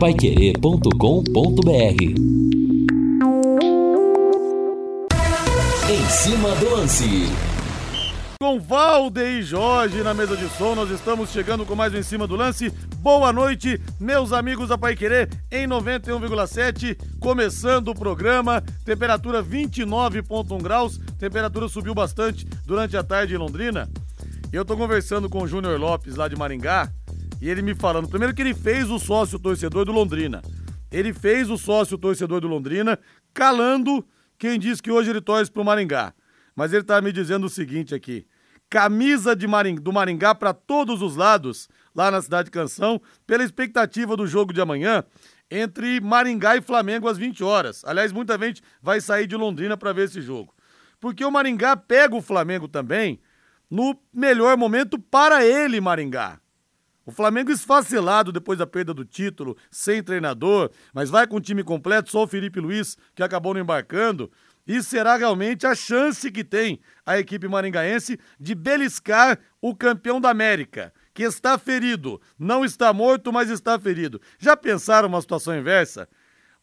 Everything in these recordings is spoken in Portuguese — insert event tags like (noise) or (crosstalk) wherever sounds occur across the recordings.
paiquerê.com.br Em cima do lance. Com Valde e Jorge na mesa de som, nós estamos chegando com mais um Em Cima do Lance. Boa noite, meus amigos da Pai Querer, em 91,7, começando o programa, temperatura 29,1 graus, temperatura subiu bastante durante a tarde em Londrina. Eu tô conversando com o Júnior Lopes lá de Maringá, e ele me falando, primeiro que ele fez o sócio torcedor do Londrina. Ele fez o sócio torcedor do Londrina, calando quem diz que hoje ele torce pro Maringá. Mas ele tá me dizendo o seguinte aqui: camisa de do Maringá para todos os lados, lá na Cidade Canção, pela expectativa do jogo de amanhã entre Maringá e Flamengo às 20 horas. Aliás, muita gente vai sair de Londrina para ver esse jogo. Porque o Maringá pega o Flamengo também no melhor momento para ele, Maringá. O Flamengo esfacelado depois da perda do título, sem treinador, mas vai com o time completo, só o Felipe Luiz que acabou não embarcando. E será realmente a chance que tem a equipe maringaense de beliscar o campeão da América, que está ferido. Não está morto, mas está ferido. Já pensaram uma situação inversa?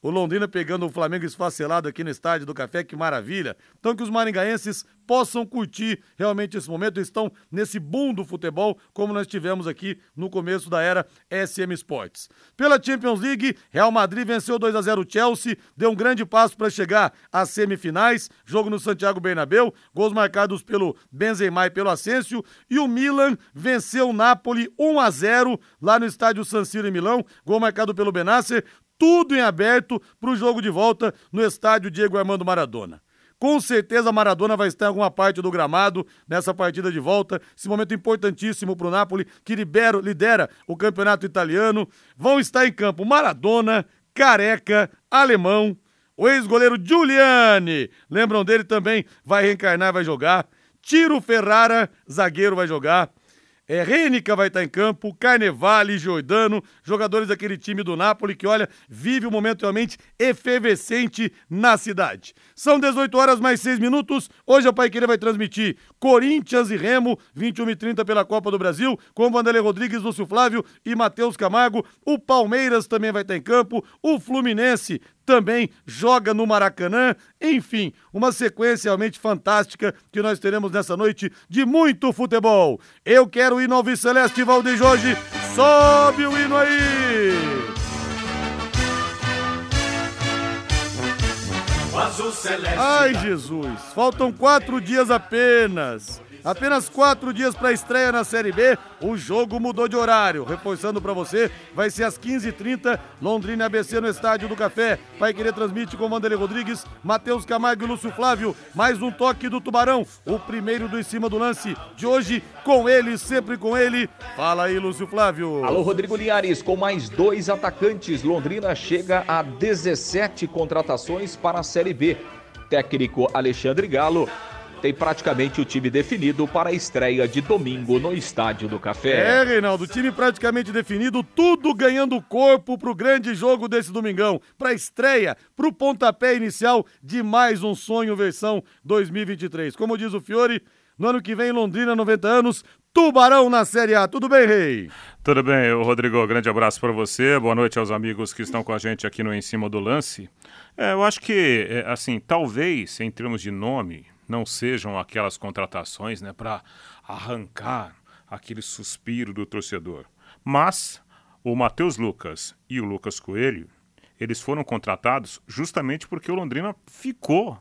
O Londrina pegando o Flamengo esfacelado aqui no estádio do Café, que maravilha. Então que os maringaenses possam curtir realmente esse momento, estão nesse boom do futebol, como nós tivemos aqui no começo da era SM Sports. Pela Champions League, Real Madrid venceu 2 a 0 o Chelsea, deu um grande passo para chegar às semifinais, jogo no Santiago Bernabéu, gols marcados pelo Benzema e pelo Asensio, e o Milan venceu o Napoli 1 a 0 lá no estádio San Siro em Milão, gol marcado pelo Benasser, tudo em aberto para o jogo de volta no estádio Diego Armando Maradona. Com certeza Maradona vai estar em alguma parte do gramado nessa partida de volta. Esse momento importantíssimo para o Napoli, que libera, lidera o campeonato italiano. Vão estar em campo Maradona, Careca, Alemão, o ex-goleiro Giuliani. Lembram dele também? Vai reencarnar, vai jogar. Tiro Ferrara, zagueiro, vai jogar. É, Rênica vai estar em campo, Carnevale, Giordano, jogadores daquele time do Napoli que, olha, vive um momento realmente efervescente na cidade. São 18 horas mais 6 minutos. Hoje a Paiqueira vai transmitir Corinthians e Remo, 21 e 30 pela Copa do Brasil, com Vanderlei Rodrigues, Lúcio Flávio e Matheus Camargo. O Palmeiras também vai estar em campo. O Fluminense também joga no Maracanã. Enfim, uma sequência realmente fantástica que nós teremos nessa noite de muito futebol. Eu quero ir no Alves Celeste Valde Jorge. Sobe o hino aí! Ai, Jesus! Faltam quatro dias apenas. Apenas quatro dias para a estreia na Série B. O jogo mudou de horário. Reforçando para você, vai ser às 15h30, Londrina ABC no Estádio do Café. Vai querer transmite com Vanderlei Rodrigues, Matheus Camargo e Lúcio Flávio. Mais um toque do Tubarão, o primeiro do em cima do lance de hoje. Com ele, sempre com ele. Fala aí, Lúcio Flávio. Alô, Rodrigo Linhares. Com mais dois atacantes, Londrina chega a 17 contratações para a Série B. Técnico Alexandre Galo tem praticamente o time definido para a estreia de domingo no Estádio do Café. É, Reinaldo, time praticamente definido, tudo ganhando corpo pro grande jogo desse domingão, pra estreia, pro pontapé inicial de mais um sonho versão 2023. Como diz o Fiore, no ano que vem, Londrina, 90 anos, Tubarão na Série A. Tudo bem, Rei? Tudo bem, Rodrigo. Grande abraço para você. Boa noite aos amigos que estão com a gente aqui no Em Cima do Lance. É, eu acho que, é, assim, talvez, em termos de nome, não sejam aquelas contratações né, para arrancar aquele suspiro do torcedor. Mas o Matheus Lucas e o Lucas Coelho, eles foram contratados justamente porque o Londrina ficou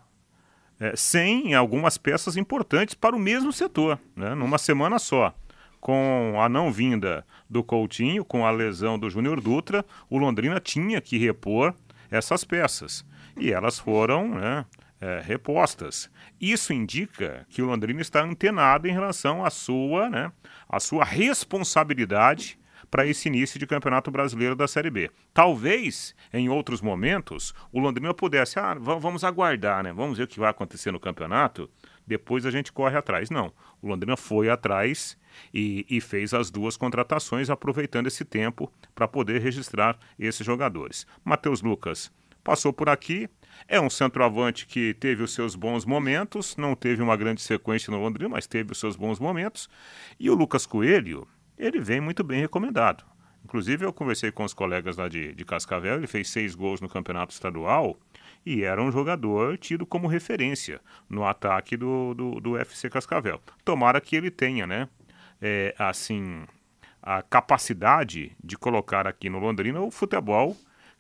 é, sem algumas peças importantes para o mesmo setor, né, numa semana só. Com a não vinda do Coutinho, com a lesão do Júnior Dutra, o Londrina tinha que repor essas peças. E elas foram né, é, repostas. Isso indica que o Londrina está antenado em relação à sua, né, à sua responsabilidade para esse início de Campeonato Brasileiro da Série B. Talvez, em outros momentos, o Londrina pudesse, ah, vamos aguardar, né? Vamos ver o que vai acontecer no campeonato, depois a gente corre atrás. Não, o Londrina foi atrás e, e fez as duas contratações, aproveitando esse tempo para poder registrar esses jogadores. Matheus Lucas passou por aqui, é um centroavante que teve os seus bons momentos, não teve uma grande sequência no Londrina, mas teve os seus bons momentos. E o Lucas Coelho, ele vem muito bem recomendado. Inclusive, eu conversei com os colegas lá de, de Cascavel, ele fez seis gols no campeonato estadual e era um jogador tido como referência no ataque do, do, do FC Cascavel. Tomara que ele tenha, né? É, assim, a capacidade de colocar aqui no Londrina o futebol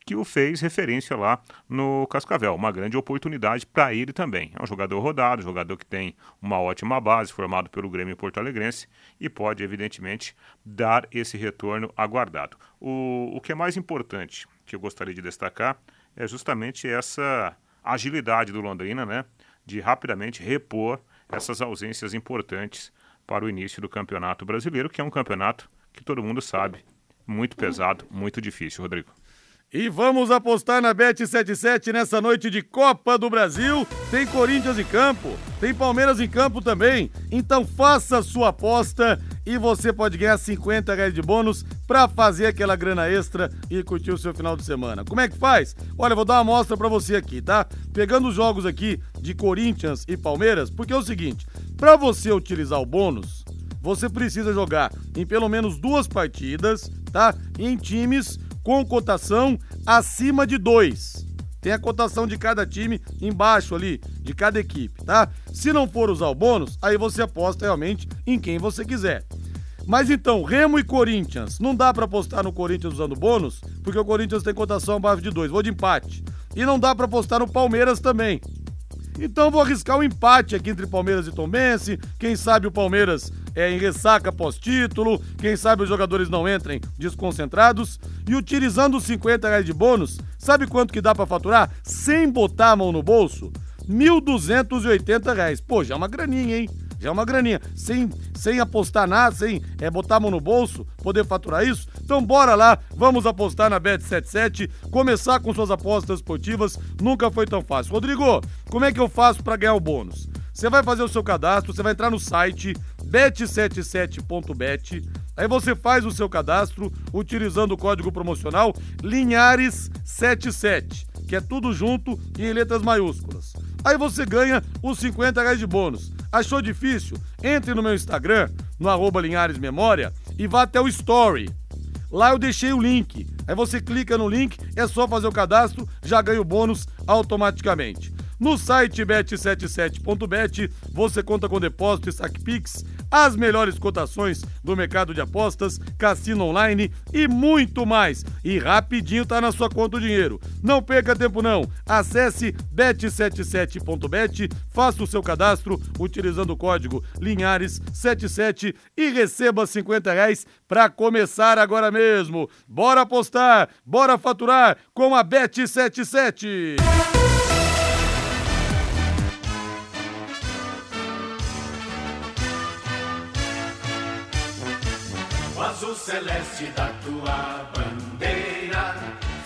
que o fez referência lá no Cascavel. Uma grande oportunidade para ele também. É um jogador rodado, jogador que tem uma ótima base, formado pelo Grêmio Porto Alegrense e pode, evidentemente, dar esse retorno aguardado. O, o que é mais importante que eu gostaria de destacar é justamente essa agilidade do Londrina, né? De rapidamente repor essas ausências importantes para o início do Campeonato Brasileiro, que é um campeonato que todo mundo sabe, muito pesado, muito difícil, Rodrigo. E vamos apostar na Bet77 nessa noite de Copa do Brasil. Tem Corinthians em campo, tem Palmeiras em campo também. Então faça sua aposta e você pode ganhar 50 reais de bônus para fazer aquela grana extra e curtir o seu final de semana. Como é que faz? Olha, vou dar uma amostra para você aqui, tá? Pegando os jogos aqui de Corinthians e Palmeiras, porque é o seguinte, para você utilizar o bônus, você precisa jogar em pelo menos duas partidas, tá? Em times com cotação acima de 2. Tem a cotação de cada time embaixo ali, de cada equipe, tá? Se não for usar o bônus, aí você aposta realmente em quem você quiser. Mas então, Remo e Corinthians, não dá para apostar no Corinthians usando bônus, porque o Corinthians tem cotação abaixo de 2, vou de empate. E não dá para apostar no Palmeiras também. Então vou arriscar um empate aqui entre Palmeiras e Tombense. Quem sabe o Palmeiras é, em ressaca pós-título, quem sabe os jogadores não entrem desconcentrados. E utilizando os 50 reais de bônus, sabe quanto que dá para faturar sem botar a mão no bolso? 1.280 reais. Pô, já é uma graninha, hein? É uma graninha. Sem, sem apostar nada, sem é, botar a mão no bolso, poder faturar isso. Então bora lá, vamos apostar na Bet77. Começar com suas apostas esportivas nunca foi tão fácil. Rodrigo, como é que eu faço para ganhar o bônus? Você vai fazer o seu cadastro, você vai entrar no site bet77.bet. Aí você faz o seu cadastro utilizando o código promocional Linhares77, que é tudo junto e em letras maiúsculas. Aí você ganha os 50 reais de bônus. Achou difícil? Entre no meu Instagram, no arroba Linhares Memória, e vá até o Story. Lá eu deixei o link. Aí você clica no link, é só fazer o cadastro, já ganha o bônus automaticamente. No site bet77.bet você conta com depósito e saque Pix, as melhores cotações do mercado de apostas, cassino online e muito mais. E rapidinho tá na sua conta o dinheiro. Não perca tempo não. Acesse bet77.bet, faça o seu cadastro utilizando o código Linhares77 e receba 50 reais para começar agora mesmo. Bora apostar, bora faturar com a Bet77. Celeste da tua bandeira,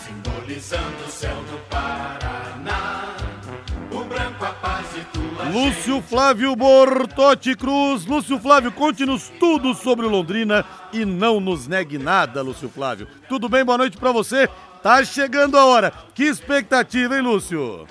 simbolizando o céu do Paraná. O branco a paz e tua Lúcio Flávio Bortotti Cruz. Lúcio Flávio, conte-nos tudo sobre Londrina e não nos negue nada, Lúcio Flávio. Tudo bem? Boa noite para você. Tá chegando a hora. Que expectativa, hein, Lúcio?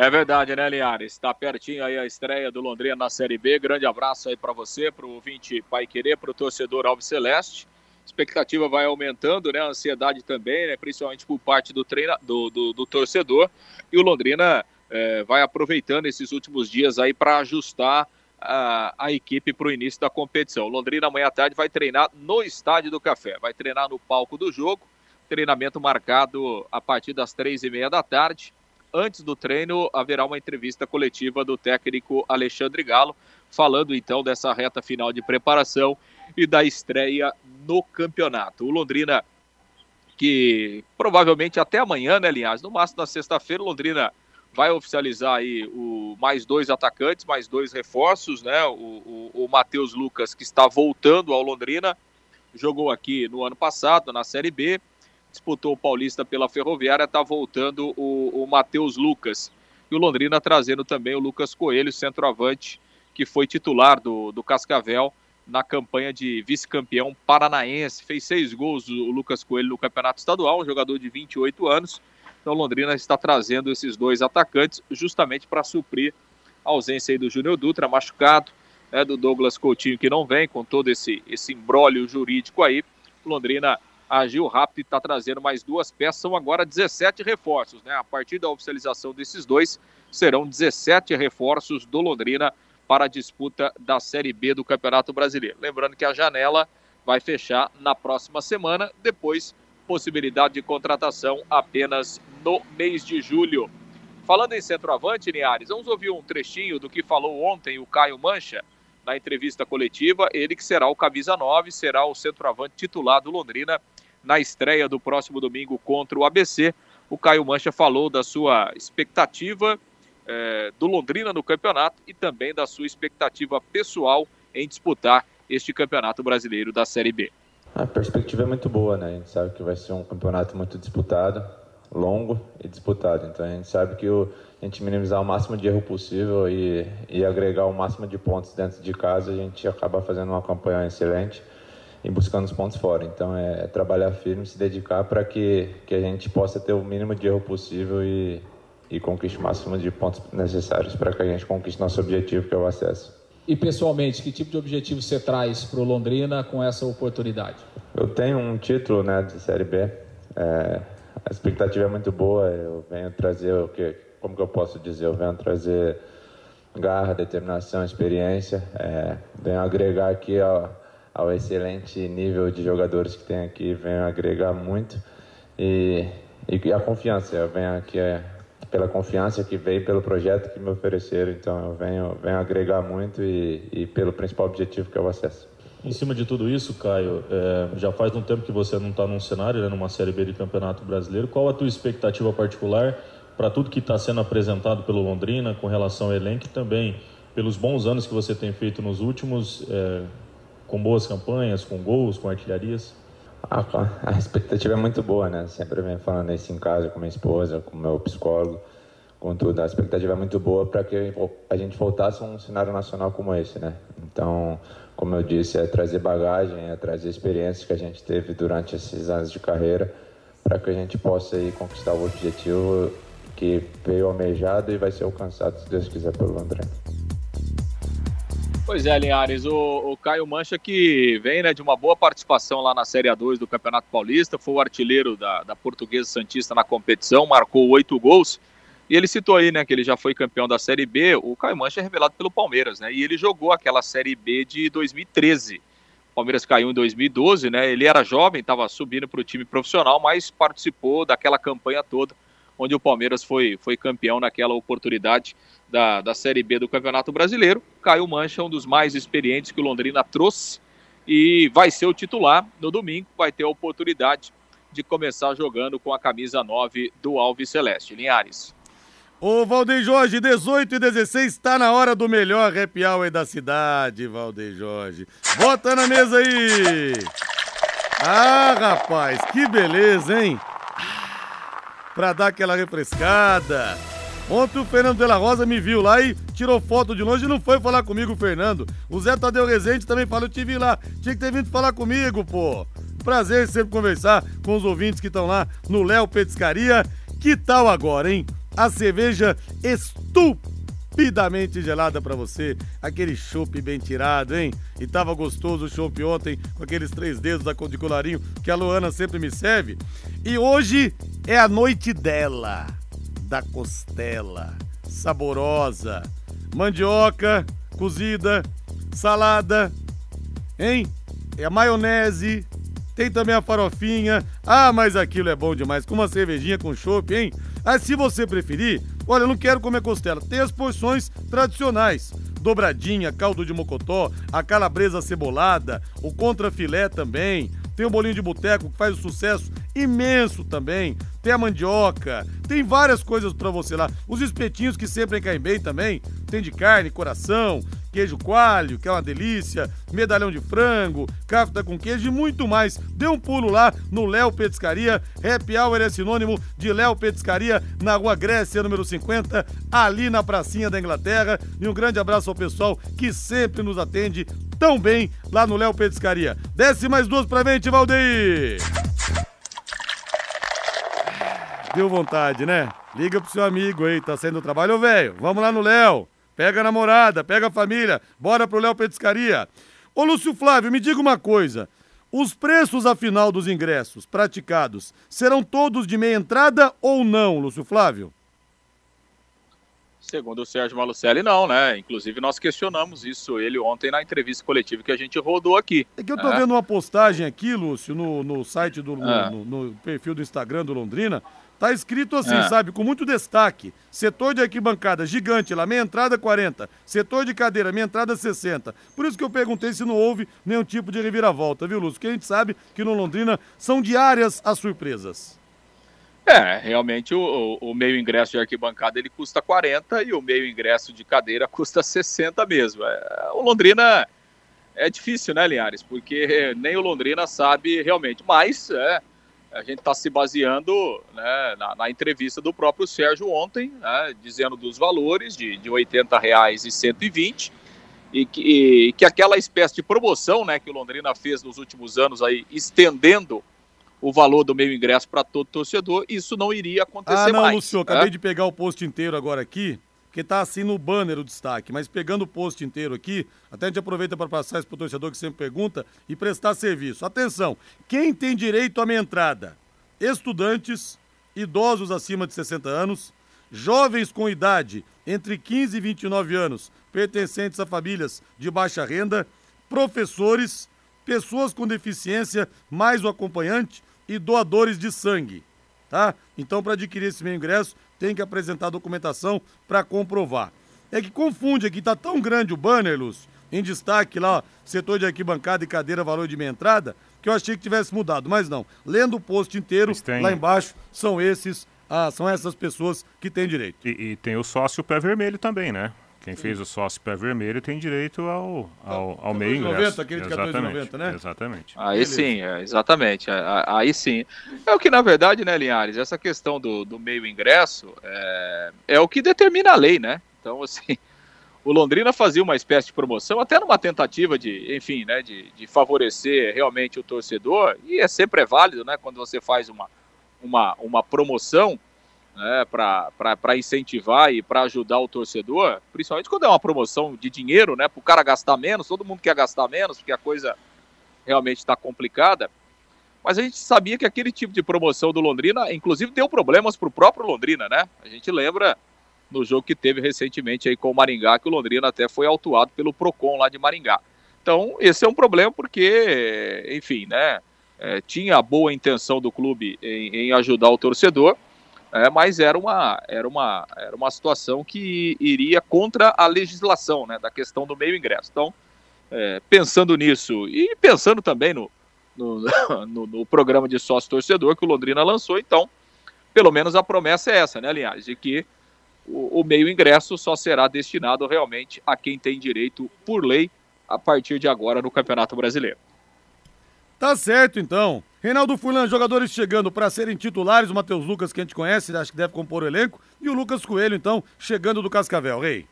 É verdade, né, Linhares? Está pertinho aí a estreia do Londrina na Série B. Grande abraço aí para você, para o ouvinte Pai Querer, para o torcedor Alves Celeste. A expectativa vai aumentando, né? A ansiedade também, né? Principalmente por parte do, treina, do, do, do torcedor. E o Londrina é, vai aproveitando esses últimos dias aí para ajustar a, a equipe para o início da competição. O Londrina amanhã à tarde vai treinar no Estádio do Café, vai treinar no palco do jogo. Treinamento marcado a partir das três e meia da tarde antes do treino, haverá uma entrevista coletiva do técnico Alexandre Galo, falando então dessa reta final de preparação e da estreia no campeonato. O Londrina, que provavelmente até amanhã, né, Linhares? No máximo na sexta-feira, Londrina vai oficializar aí o mais dois atacantes, mais dois reforços, né? O, o, o Matheus Lucas, que está voltando ao Londrina, jogou aqui no ano passado, na Série B, disputou o Paulista pela Ferroviária, está voltando o, o Matheus Lucas. E o Londrina trazendo também o Lucas Coelho, centroavante, que foi titular do, do Cascavel na campanha de vice-campeão paranaense. Fez seis gols o Lucas Coelho no Campeonato Estadual, um jogador de 28 anos. Então Londrina está trazendo esses dois atacantes justamente para suprir a ausência do Júnior Dutra, machucado, né, do Douglas Coutinho que não vem, com todo esse, esse imbróglio jurídico aí. Londrina agiu rápido e está trazendo mais duas peças. São agora 17 reforços, né? A partir da oficialização desses dois, serão 17 reforços do Londrina para a disputa da Série B do Campeonato Brasileiro. Lembrando que a janela vai fechar na próxima semana, depois possibilidade de contratação apenas no mês de julho. Falando em centroavante, Niares, vamos ouvir um trechinho do que falou ontem o Caio Mancha na entrevista coletiva. Ele que será o camisa 9, será o centroavante titular do Londrina na estreia do próximo domingo contra o ABC. O Caio Mancha falou da sua expectativa eh, do Londrina no campeonato e também da sua expectativa pessoal em disputar este campeonato brasileiro da Série B. A perspectiva é muito boa, né? A gente sabe que vai ser um campeonato muito disputado, longo e disputado. Então a gente sabe que o, a gente minimizar o máximo de erro possível e, e agregar o máximo de pontos dentro de casa, a gente acaba fazendo uma campanha excelente e buscando os pontos fora. Então é, é trabalhar firme, se dedicar para que, que a gente possa ter o mínimo de erro possível e, e conquiste o máximo de pontos necessários para que a gente conquiste nosso objetivo, que é o acesso. E pessoalmente, que tipo de objetivo você traz para o Londrina com essa oportunidade? Eu tenho um título né, de Série B. É, a expectativa é muito boa. Eu venho trazer o que, como que eu posso dizer? Eu venho trazer garra, determinação, experiência. É, venho agregar aqui ao, ao excelente nível de jogadores que tem aqui. Venho agregar muito e, e a confiança. Eu venho aqui é, pela confiança que veio, pelo projeto que me ofereceram. Então eu venho, venho agregar muito e, e pelo principal objetivo que é o acesso. Em cima de tudo isso, Caio, é, já faz um tempo que você não está num cenário, né, numa Série B de Campeonato Brasileiro. Qual a tua expectativa particular para tudo que está sendo apresentado pelo Londrina com relação ao elenco e também pelos bons anos que você tem feito nos últimos, é, com boas campanhas, com gols, com artilharias? A, a expectativa é muito boa, né? Sempre venho falando isso em casa com minha esposa, com meu psicólogo, com tudo. A expectativa é muito boa para que a gente voltasse a um cenário nacional como esse, né? Então, como eu disse, é trazer bagagem, é trazer experiências que a gente teve durante esses anos de carreira para que a gente possa aí conquistar o objetivo que veio almejado e vai ser alcançado, se Deus quiser, pelo André. Pois é, Linhares, o, o, Caio Mancha que vem né, de uma boa participação lá na Série A2 do Campeonato Paulista, foi o artilheiro da, da Portuguesa Santista na competição, marcou oito gols. E ele citou aí, né, que ele já foi campeão da Série B. O Caio Mancha é revelado pelo Palmeiras, né? E ele jogou aquela Série B de 2013. O Palmeiras caiu em 2012, né? Ele era jovem, estava subindo para o time profissional, mas participou daquela campanha toda, onde o Palmeiras foi, foi campeão naquela oportunidade da, da Série B do Campeonato Brasileiro. Caio Mancha, um dos mais experientes que o Londrina trouxe e vai ser o titular no domingo, vai ter a oportunidade de começar jogando com a camisa 9 do Alves Celeste. Linhares. Ô Valdeir Jorge, 18 e 16, está na hora do melhor happy hour da cidade, Valdeir Jorge. Bota na mesa aí! Ah, rapaz, que beleza, hein? Pra dar aquela refrescada. Ontem o Fernando de la Rosa me viu lá e tirou foto de longe e não foi falar comigo, Fernando. O Zé Tadeu Rezende também falou, eu te vi lá, tinha que ter vindo falar comigo, pô. Prazer sempre conversar com os ouvintes que estão lá no Léo Petiscaria. Que tal agora, hein? A cerveja estupidamente gelada para você, aquele chopp bem tirado, hein? E tava gostoso o chopp ontem com aqueles três dedos de colarinho que a Luana sempre me serve. E hoje é a noite dela da costela, saborosa, mandioca cozida, salada, hein? É a maionese, tem também a farofinha. Ah, mas aquilo é bom demais, com uma cervejinha com chopp, hein? Ah, se você preferir, olha, eu não quero comer costela, tem as porções tradicionais. Dobradinha, caldo de mocotó, a calabresa cebolada, o contrafilé também, tem o bolinho de boteco que faz um sucesso imenso também. Tem a mandioca, tem várias coisas para você lá. Os espetinhos que sempre caem bem também. Tem de carne, coração, queijo coalho, que é uma delícia, medalhão de frango, cafta com queijo e muito mais. Dê um pulo lá no Léo Petiscaria. Happy Hour é sinônimo de Léo Petiscaria, na Rua Grécia, número 50, ali na pracinha da Inglaterra. E um grande abraço ao pessoal que sempre nos atende tão bem lá no Léo Petiscaria. Desce mais duas pra frente, Valdeir! Deu vontade, né? Liga pro seu amigo aí, tá saindo do trabalho, velho. Vamos lá no Léo. Pega a namorada, pega a família. Bora pro Léo Petiscaria. Ô Lúcio Flávio, me diga uma coisa. Os preços, afinal, dos ingressos praticados serão todos de meia entrada ou não, Lúcio Flávio? Segundo o Sérgio Malucelli, não, né? Inclusive, nós questionamos isso ele ontem na entrevista coletiva que a gente rodou aqui. É que eu tô né? vendo uma postagem aqui, Lúcio, no, no site do. É. No, no perfil do Instagram do Londrina. Tá escrito assim, É. sabe, com muito destaque. Setor de arquibancada gigante lá, meia entrada 40. Setor de cadeira, meia entrada 60. Por isso que eu perguntei se não houve nenhum tipo de reviravolta, viu, Lúcio? Porque a gente sabe que no Londrina são diárias as surpresas. É, realmente o, o- o meio ingresso de arquibancada ele custa 40 e o meio ingresso de cadeira (laughs) custa 60 mesmo. É, o Londrina é difícil, né, Linhares? Porque nem o Londrina sabe realmente. Mas é, a gente está se baseando né, na, na entrevista do próprio Sérgio ontem, né, dizendo dos valores de, de 80 reais e 120 e que, e que aquela espécie de promoção né, que o Londrina fez nos últimos anos aí, estendendo o valor do meio ingresso para todo torcedor, isso não iria acontecer Ah, não, mais. Lúcio, né? acabei de pegar o post inteiro agora aqui, que tá assim no banner o destaque, mas pegando o post inteiro aqui, até a gente aproveita para passar isso pro torcedor que sempre pergunta e prestar serviço. Atenção, quem tem direito à minha entrada? Estudantes, idosos acima de 60 anos, jovens com idade entre 15 e 29 anos, pertencentes a famílias de baixa renda, professores, pessoas com deficiência, mais o acompanhante e doadores de sangue tá? Então, para adquirir esse meio ingresso, tem que apresentar documentação para comprovar. É que confunde aqui, tá tão grande o banner, Lúcio, em destaque lá, setor de arquibancada e cadeira, valor de meia entrada, que eu achei que tivesse mudado, mas não. Lendo o post inteiro, lá embaixo, são esses, ah, são essas pessoas que têm direito. E, e tem o sócio pé vermelho também, né? Quem fez o sócio pé vermelho tem direito ao, ao, ao meio 14,90, ingresso. aquele de Exatamente, 14,90, né? Exatamente. Aí Beleza. sim, é, exatamente. a- Aí sim. É o que, na verdade, né, Linhares, essa questão do, do meio ingresso é, é o que determina a lei, né? Então, assim, (laughs) o Londrina fazia uma espécie de promoção, até numa tentativa de, enfim, né, de, de favorecer realmente o torcedor, e é sempre é válido, né, quando você faz uma, uma, uma promoção, né, para incentivar e para ajudar o torcedor, principalmente quando é uma promoção de dinheiro, né, para o cara gastar menos, todo mundo quer gastar menos, porque a coisa realmente está complicada. Mas a gente sabia que aquele tipo de promoção do Londrina, inclusive, deu problemas para o próprio Londrina, né? A gente lembra no jogo que teve recentemente aí com o Maringá, que o Londrina até foi autuado pelo Procon lá de Maringá. Então, esse é um problema porque, enfim, né? é, tinha a boa intenção do clube em, em ajudar o torcedor, é, mas era uma, era, uma, era uma situação que iria contra a legislação né, da questão do meio ingresso. Então, é, pensando nisso e pensando também no, no, (laughs) no- no programa de sócio torcedor que o Londrina lançou, então, pelo menos a promessa é essa, né, Linhares? De que o, o meio ingresso só será destinado realmente a quem tem direito por lei a partir de agora no Campeonato Brasileiro. Tá certo, então. Reinaldo Furlan, jogadores chegando para serem titulares, o Matheus Lucas, que a gente conhece, acho que deve compor o elenco, e o Lucas Coelho, então, chegando do Cascavel. Rei.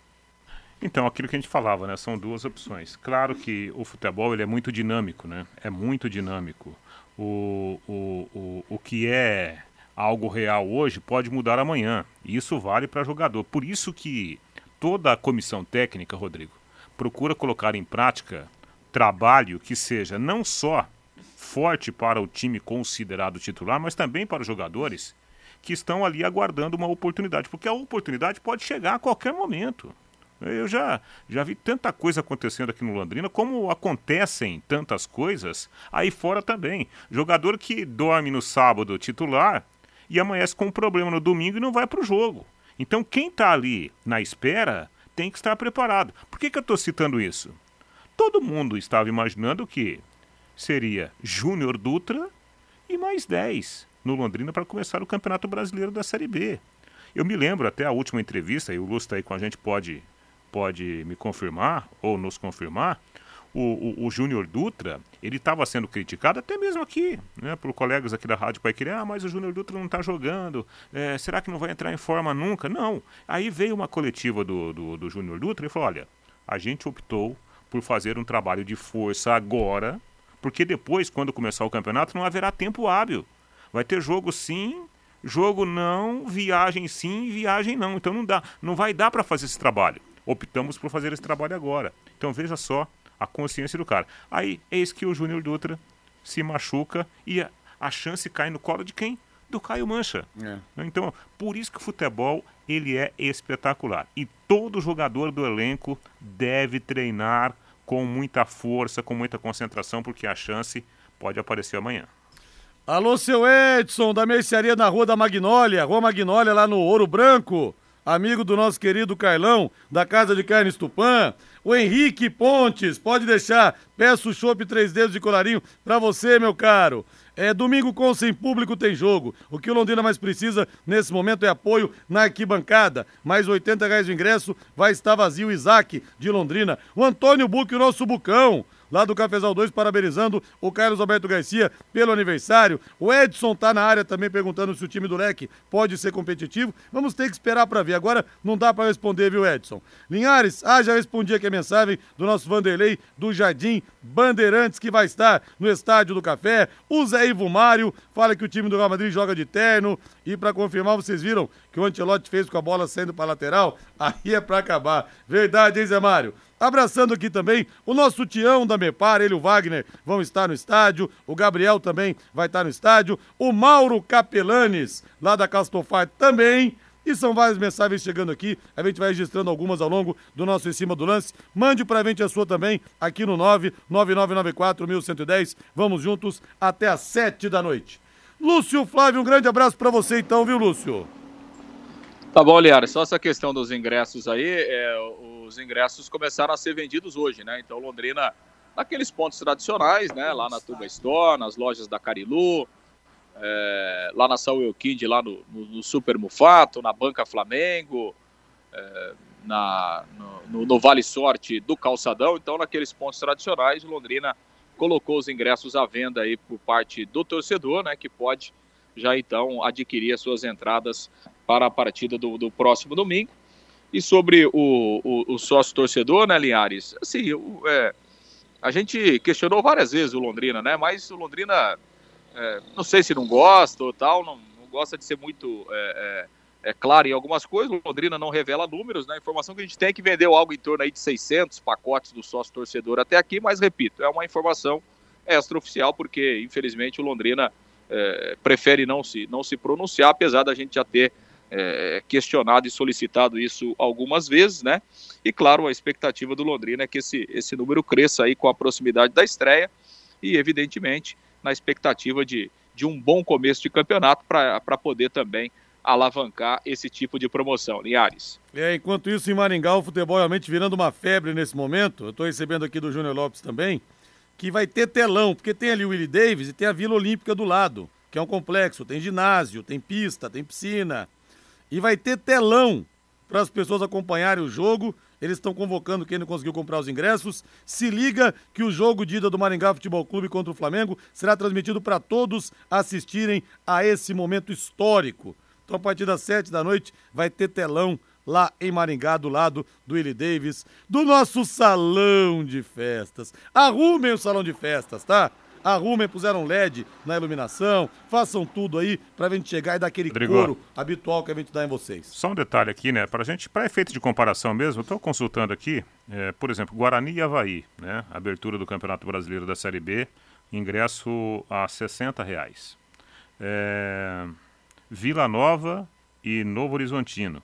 Então, aquilo que a gente falava, né? São duas opções. Claro que o futebol ele é muito dinâmico, né? É muito dinâmico. O, o, o, o que é algo real hoje pode mudar amanhã. E isso vale para jogador. Por isso que toda a comissão técnica, Rodrigo, procura colocar em prática trabalho que seja não só forte para o time considerado titular, mas também para os jogadores que estão ali aguardando uma oportunidade, porque a oportunidade pode chegar a qualquer momento. Eu já, já vi tanta coisa acontecendo aqui no Londrina, como acontecem tantas coisas aí fora também. Jogador que dorme no sábado titular e amanhece com um problema no domingo e não vai para o jogo. Então quem está ali na espera tem que estar preparado. Por que, que eu estou citando isso? Todo mundo estava imaginando que seria Júnior Dutra e mais 10 no Londrina para começar o Campeonato Brasileiro da Série B. Eu me lembro até a última entrevista, e o Lúcio está aí com a gente, pode, pode me confirmar ou nos confirmar. O, o, o Júnior Dutra, ele estava sendo criticado até mesmo aqui, né, por colegas aqui da Rádio Pai Querer. Ah, mas o Júnior Dutra não está jogando, é, será que não vai entrar em forma nunca? Não. Aí veio uma coletiva do, do, do Júnior Dutra e falou: olha, a gente optou por fazer um trabalho de força agora, porque depois, quando começar o campeonato, não haverá tempo hábil. Vai ter jogo sim, jogo não, viagem sim, viagem não. Então não dá, não vai dar para fazer esse trabalho. Optamos por fazer esse trabalho agora. Então veja só a consciência do cara. Aí eis que o Júnior Dutra se machuca e a, a chance cai no colo de quem? Do Caio Mancha. É. Então, por isso que o futebol ele é espetacular. E todo jogador do elenco deve treinar com muita força, com muita concentração, porque a chance pode aparecer amanhã. Alô, seu Edson, da mercearia na Rua da Magnólia, Rua Magnólia, lá no Ouro Branco. Amigo do nosso querido Carlão, da Casa de Carnes Tupã. O Henrique Pontes, pode deixar. Peço o chopp três dedos de colarinho pra você, meu caro. É, domingo com sem público tem jogo. O que o Londrina mais precisa nesse momento é apoio na arquibancada. Mais 80 reais o ingresso, vai estar vazio o Isaac de Londrina. O Antônio Buque, o nosso bucão lá do Cafezal 2, parabenizando o Carlos Alberto Garcia pelo aniversário. O Edson tá na área também perguntando se o time do Leque pode ser competitivo. Vamos ter que esperar para ver. Agora não dá para responder, viu, Edson? Linhares, ah, já respondi aqui a mensagem do nosso Vanderlei do Jardim Bandeirantes, que vai estar no Estádio do Café. O Zé Ivo Mário fala que o time do Real Madrid joga de terno. E para confirmar, vocês viram que o Antelote fez com a bola saindo para lateral? Aí é para acabar. Verdade, hein, Zé Mário? Abraçando aqui também o nosso Tião da Mepar, ele e o Wagner vão estar no estádio, o Gabriel também vai estar no estádio, o Mauro Capelanes, lá da Castofar também. E são várias mensagens chegando aqui, a gente vai registrando algumas ao longo do nosso Em Cima do Lance. Mande pra gente a sua também, aqui no 99994-1110. Vamos juntos até às 7 da noite. Lúcio Flávio, um grande abraço para você então, viu, Lúcio? Tá bom, Liara, só essa questão dos ingressos aí, é, os ingressos começaram a ser vendidos hoje, né? Então Londrina, naqueles pontos tradicionais, né? Lá na Tuba Store, nas lojas da Carilu, é, lá na São Euquinde, lá no, no, no, Super Mufato, na Banca Flamengo, é, na, no, no, Vale Sorte do Calçadão. Então, naqueles pontos tradicionais, Londrina colocou os ingressos à venda aí por parte do torcedor, né? Que pode já então adquirir as suas entradas para a partida do, do próximo domingo. E sobre o, o, o sócio torcedor, né, Linhares? Assim, é, a gente questionou várias vezes o Londrina, né? Mas o Londrina, é, não sei se não gosta ou tal, não, não gosta de ser muito é, é, é claro em algumas coisas. O Londrina não revela números, né? A informação que a gente tem é que vendeu algo em torno aí de 600 pacotes do sócio torcedor até aqui, mas repito, é uma informação extraoficial, porque infelizmente o Londrina é, prefere não se, não se pronunciar, apesar da gente já ter é, questionado e solicitado isso algumas vezes, né? E claro, a expectativa do Londrina é que esse, esse número cresça aí com a proximidade da estreia e, evidentemente, na expectativa de, de um bom começo de campeonato para poder também alavancar esse tipo de promoção. Linhares. É, enquanto isso, em Maringá, o futebol realmente virando uma febre nesse momento. Eu estou recebendo aqui do Júnior Lopes também, que vai ter telão, porque tem ali o Willie Davis e tem a Vila Olímpica do lado, que é um complexo. Tem ginásio, tem pista, tem piscina, e vai ter telão para as pessoas acompanharem o jogo. Eles estão convocando quem não conseguiu comprar os ingressos. Se liga que o jogo de ida do Maringá Futebol Clube contra o Flamengo será transmitido para todos assistirem a esse momento histórico. Então, a partir das sete da noite, vai ter telão lá em Maringá, do lado do Willie Davis, do nosso salão de festas. Arrumem o salão de festas, tá? Arrumem, puseram LED na iluminação, façam tudo aí pra gente chegar e dar aquele Rodrigo, couro habitual que a gente dá em vocês. Só um detalhe aqui, né, pra gente, para efeito de comparação mesmo, eu tô consultando aqui, é, por exemplo, Guarani e Havaí, né, abertura do Campeonato Brasileiro da Série B, ingresso a 60 reais. É, Vila Nova e Novo Horizontino,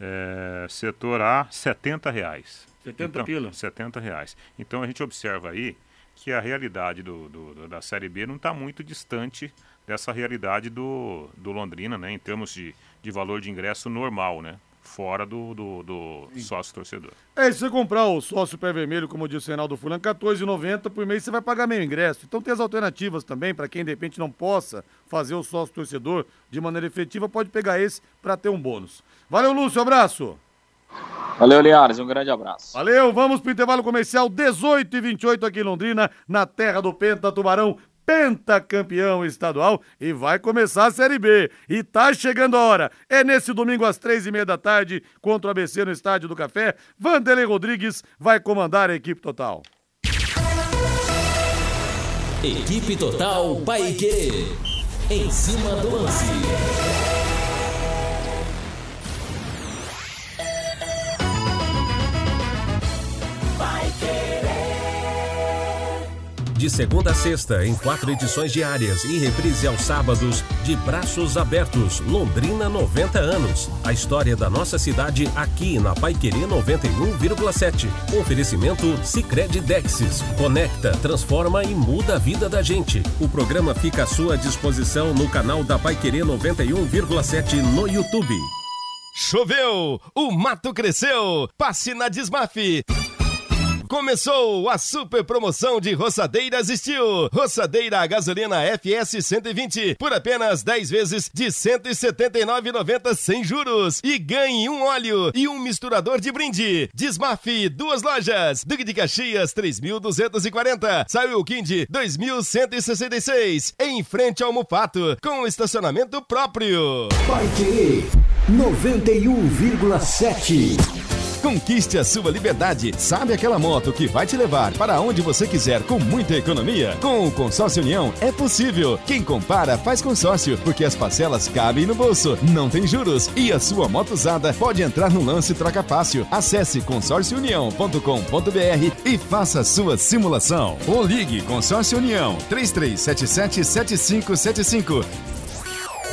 é, setor A, 70 reais. 70 então, pila? 70 reais. Então a gente observa aí que a realidade do, do da Série B não está muito distante dessa realidade do, do Londrina, né? Em termos de, de valor de ingresso normal, né? Fora do, do, do sócio torcedor. É, se você comprar o sócio pé vermelho, como disse o Reinaldo Fulano, R$14,90 por mês, você vai pagar meio ingresso. Então tem as alternativas também, para quem de repente não possa fazer o sócio torcedor de maneira efetiva, pode pegar esse para ter um bônus. Valeu, Lúcio, abraço! Valeu, Linhares, um grande abraço. Valeu, vamos pro intervalo comercial 18 e 28 aqui em Londrina, na terra do Penta Tubarão, pentacampeão estadual e vai começar a Série B. E tá chegando a hora. É nesse domingo às três e meia da tarde contra o ABC no Estádio do Café. Vanderlei Rodrigues vai comandar a equipe total. Equipe Total Paique. Em cima do lance. De segunda a sexta, em quatro edições diárias e reprise aos sábados, de braços abertos, Londrina 90 anos. A história da nossa cidade aqui na Paiquerê 91,7. Oferecimento Sicredi Dexis. Conecta, transforma e muda a vida da gente. O programa fica à sua disposição no canal da Paiquerê 91,7 no YouTube. Choveu, o mato cresceu. Passe na Desmafe. Começou a super promoção de roçadeiras Steel. Roçadeira a gasolina FS 120 por apenas 10 vezes de 179,90 sem juros. E ganhe um óleo e um misturador de brinde. Desmafe, duas lojas. Duque de Caxias 3.240. Saiu Kind 2.166. Em frente ao Mufato, com estacionamento próprio. Vai querer 91,7. Conquiste a sua liberdade. Sabe aquela moto que vai te levar para onde você quiser com muita economia? Com o Consórcio União é possível. Quem compara faz consórcio, porque as parcelas cabem no bolso, não tem juros e a sua moto usada pode entrar no lance troca fácil. Acesse consórciounião.com.br e faça a sua simulação. Ou ligue Consórcio União 3377 7575.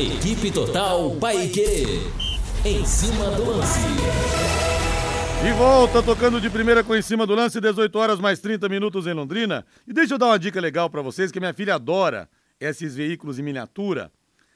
Equipe Total Paique. Em cima do lance. De volta, tocando de primeira com em cima do lance, 18 horas mais 30 minutos em Londrina. E deixa eu dar uma dica legal para vocês, que minha filha adora esses veículos em miniatura.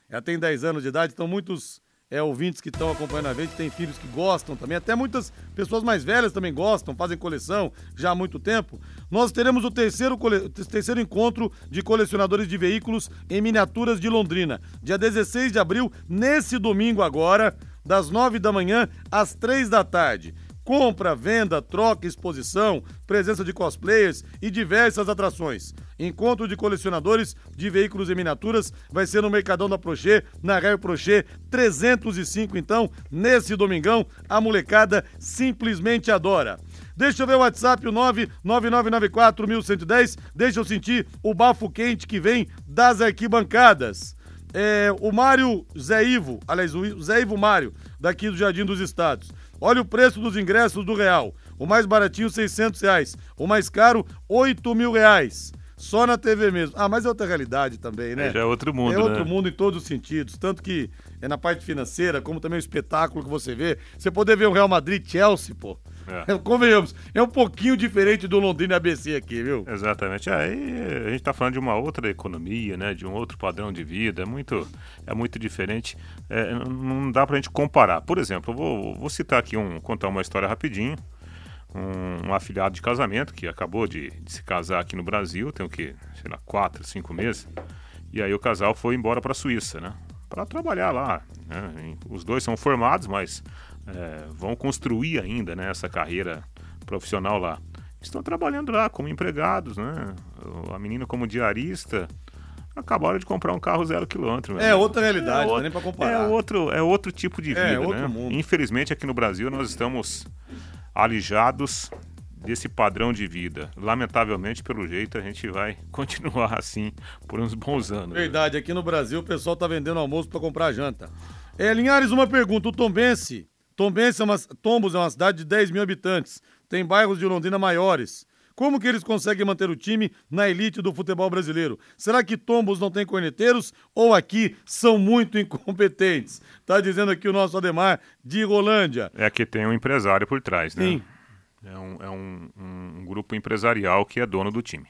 Ela tem 10 anos de idade, então muitos é, ouvintes que estão acompanhando a gente, tem filhos que gostam também, até muitas pessoas mais velhas também gostam, fazem coleção já há muito tempo. Nós teremos o terceiro, cole... terceiro encontro de colecionadores de veículos em miniaturas de Londrina, dia 16 de abril, nesse domingo agora, das 9 da manhã às 3 da tarde. Compra, venda, troca, exposição, presença de cosplayers e diversas atrações. Encontro de colecionadores de veículos em miniaturas vai ser no Mercadão da Prochê, na Raio Prochê 305. Então, nesse domingão, a molecada simplesmente adora. Deixa eu ver o WhatsApp, o 99994-1110. Deixa eu sentir o bafo quente que vem das arquibancadas. É, o Mário Zé Ivo, aliás, o Zé Ivo Mário, daqui do Jardim dos Estados. Olha o preço dos ingressos do Real. O mais baratinho, 600 reais. O mais caro, 8 mil reais. Só na TV mesmo. Ah, mas é outra realidade também, né? É, já é outro mundo, É outro né? mundo em todos os sentidos. Tanto que é na parte financeira, como também o espetáculo que você vê. Você poder ver o Real Madrid-Chelsea, pô. É. Convenhamos, é um pouquinho diferente do Londrina ABC aqui, viu? Exatamente. Aí a gente está falando de uma outra economia, né? De um outro padrão de vida. É muito, é muito diferente. É, não dá pra gente comparar. Por exemplo, eu vou, vou citar aqui um, contar uma história rapidinho. Um, um afilhado de casamento que acabou de, de se casar aqui no Brasil, tem o que, sei lá, quatro, cinco meses. E aí o casal foi embora para a Suíça, né? Para trabalhar lá. né? Os dois são formados, mas é, vão construir ainda né, essa carreira profissional lá. Estão trabalhando lá como empregados, né? A menina como diarista. Acabaram de comprar um carro zero quilômetro. É outra realidade, não dá outro- nem pra comparar. É outro, é outro tipo de É, vida, outro né? mundo. Infelizmente aqui no Brasil nós estamos alijados desse padrão de vida. Lamentavelmente, pelo jeito, a gente vai (laughs) continuar assim por uns bons anos. Verdade, aqui no Brasil o pessoal tá vendendo almoço pra comprar janta. É, Linhares, uma pergunta. O Tombense, Tombense é uma, Tombos é uma cidade de 10 mil habitantes. Tem bairros de Londrina maiores. Como que eles conseguem manter o time na elite do futebol brasileiro? Será que Tombos não tem corneteiros ou aqui são muito (laughs) incompetentes? Tá dizendo aqui o nosso Ademar de Rolândia. É que tem um empresário por trás, né? Sim. É, um, é um- um grupo empresarial que é dono do time.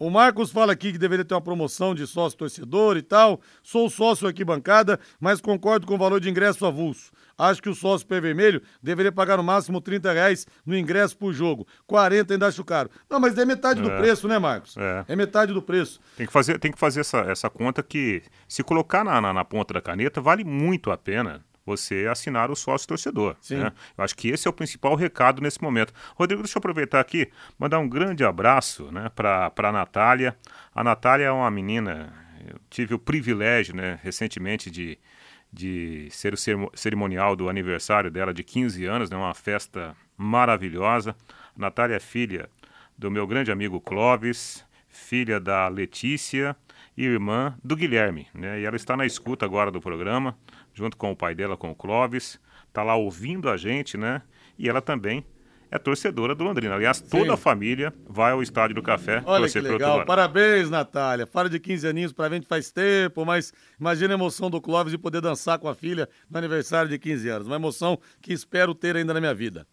O Marcos fala aqui que deveria ter uma promoção de sócio torcedor e tal. Sou sócio aqui bancada, mas concordo com o valor de ingresso avulso. Acho que o sócio pé vermelho deveria pagar no máximo 30 reais no ingresso por jogo. 40 ainda acho caro. Não, mas é metade do É. preço, né, Marcos? É. É metade do preço. Tem que fazer, tem que fazer essa, essa conta que, se colocar na, na, na ponta da caneta, vale muito a pena você assinar o sócio torcedor. Né? Eu acho que esse é o principal recado nesse momento. Rodrigo, deixa eu aproveitar aqui, mandar um grande abraço né, para a Natália. A Natália é uma menina, eu tive o privilégio né, recentemente de, de ser o cerimo- cerimonial do aniversário dela de 15 anos, né, uma festa maravilhosa. A Natália é filha do meu grande amigo Clóvis, filha da Letícia e irmã do Guilherme. Né? E ela está na escuta agora do programa, junto com o pai dela, com o Clóvis. Está lá ouvindo a gente, né? E ela também é torcedora do Londrina. Aliás, toda Sim. a família vai ao Estádio do Café Olha que torcer pelo legal. Parabéns, Natália. Fala de 15 aninhos pra gente faz tempo, mas imagina a emoção do Clóvis de poder dançar com a filha no aniversário de 15 anos. Uma emoção que espero ter ainda na minha vida.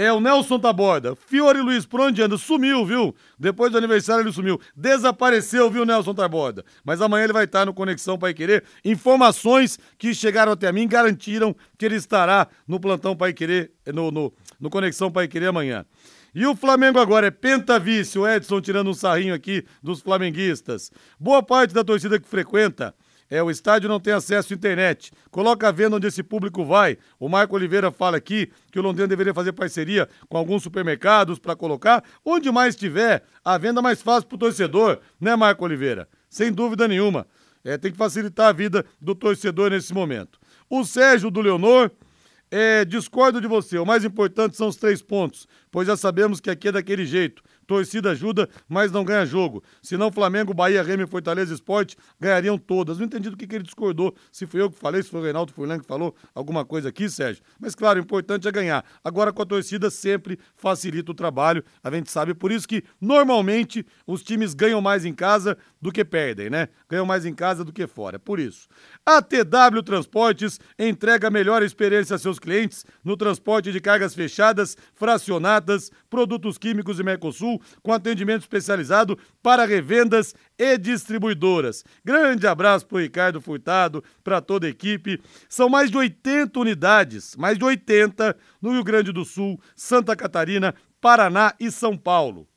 É o Nelson Taborda. Fiore Luiz, por onde anda? Sumiu, viu? Depois do aniversário ele sumiu. Desapareceu, viu, Nelson Taborda? Mas amanhã ele vai estar no Conexão Pai Querer. Informações que chegaram até mim garantiram que ele estará no plantão Pai Querer, no, no, no Conexão Pai Querer amanhã. E o Flamengo agora é pentavice, o Edson tirando um sarrinho aqui dos flamenguistas. Boa parte da torcida que frequenta é o estádio não tem acesso à internet. Coloca a venda onde esse público vai. O Marco Oliveira fala aqui que o Londrina deveria fazer parceria com alguns supermercados para colocar onde mais tiver a venda mais fácil para o torcedor, né, Marco Oliveira? Sem dúvida nenhuma. É, tem que facilitar a vida do torcedor nesse momento. O Sérgio do Leonor é, discordo de você. O mais importante são os três pontos, pois já sabemos que aqui é daquele jeito. Torcida ajuda, mas não ganha jogo. Senão Flamengo, Bahia, Remy, Fortaleza Esporte ganhariam todas. Não entendi do que, que ele discordou. Se foi eu que falei, se foi o Reinaldo Furlan que falou alguma coisa aqui, Sérgio. Mas claro, o importante é ganhar. Agora com a torcida sempre facilita o trabalho. A gente sabe, por isso que normalmente os times ganham mais em casa do que perdem, né? Ganham mais em casa do que fora. Por isso. A TW Transportes entrega a melhor experiência a seus clientes no transporte de cargas fechadas, fracionadas, produtos químicos e Mercosul, com atendimento especializado para revendas e distribuidoras. Grande abraço pro Ricardo Furtado, para toda a equipe. São mais de 80 unidades, mais de 80 no Rio Grande do Sul, Santa Catarina, Paraná e São Paulo.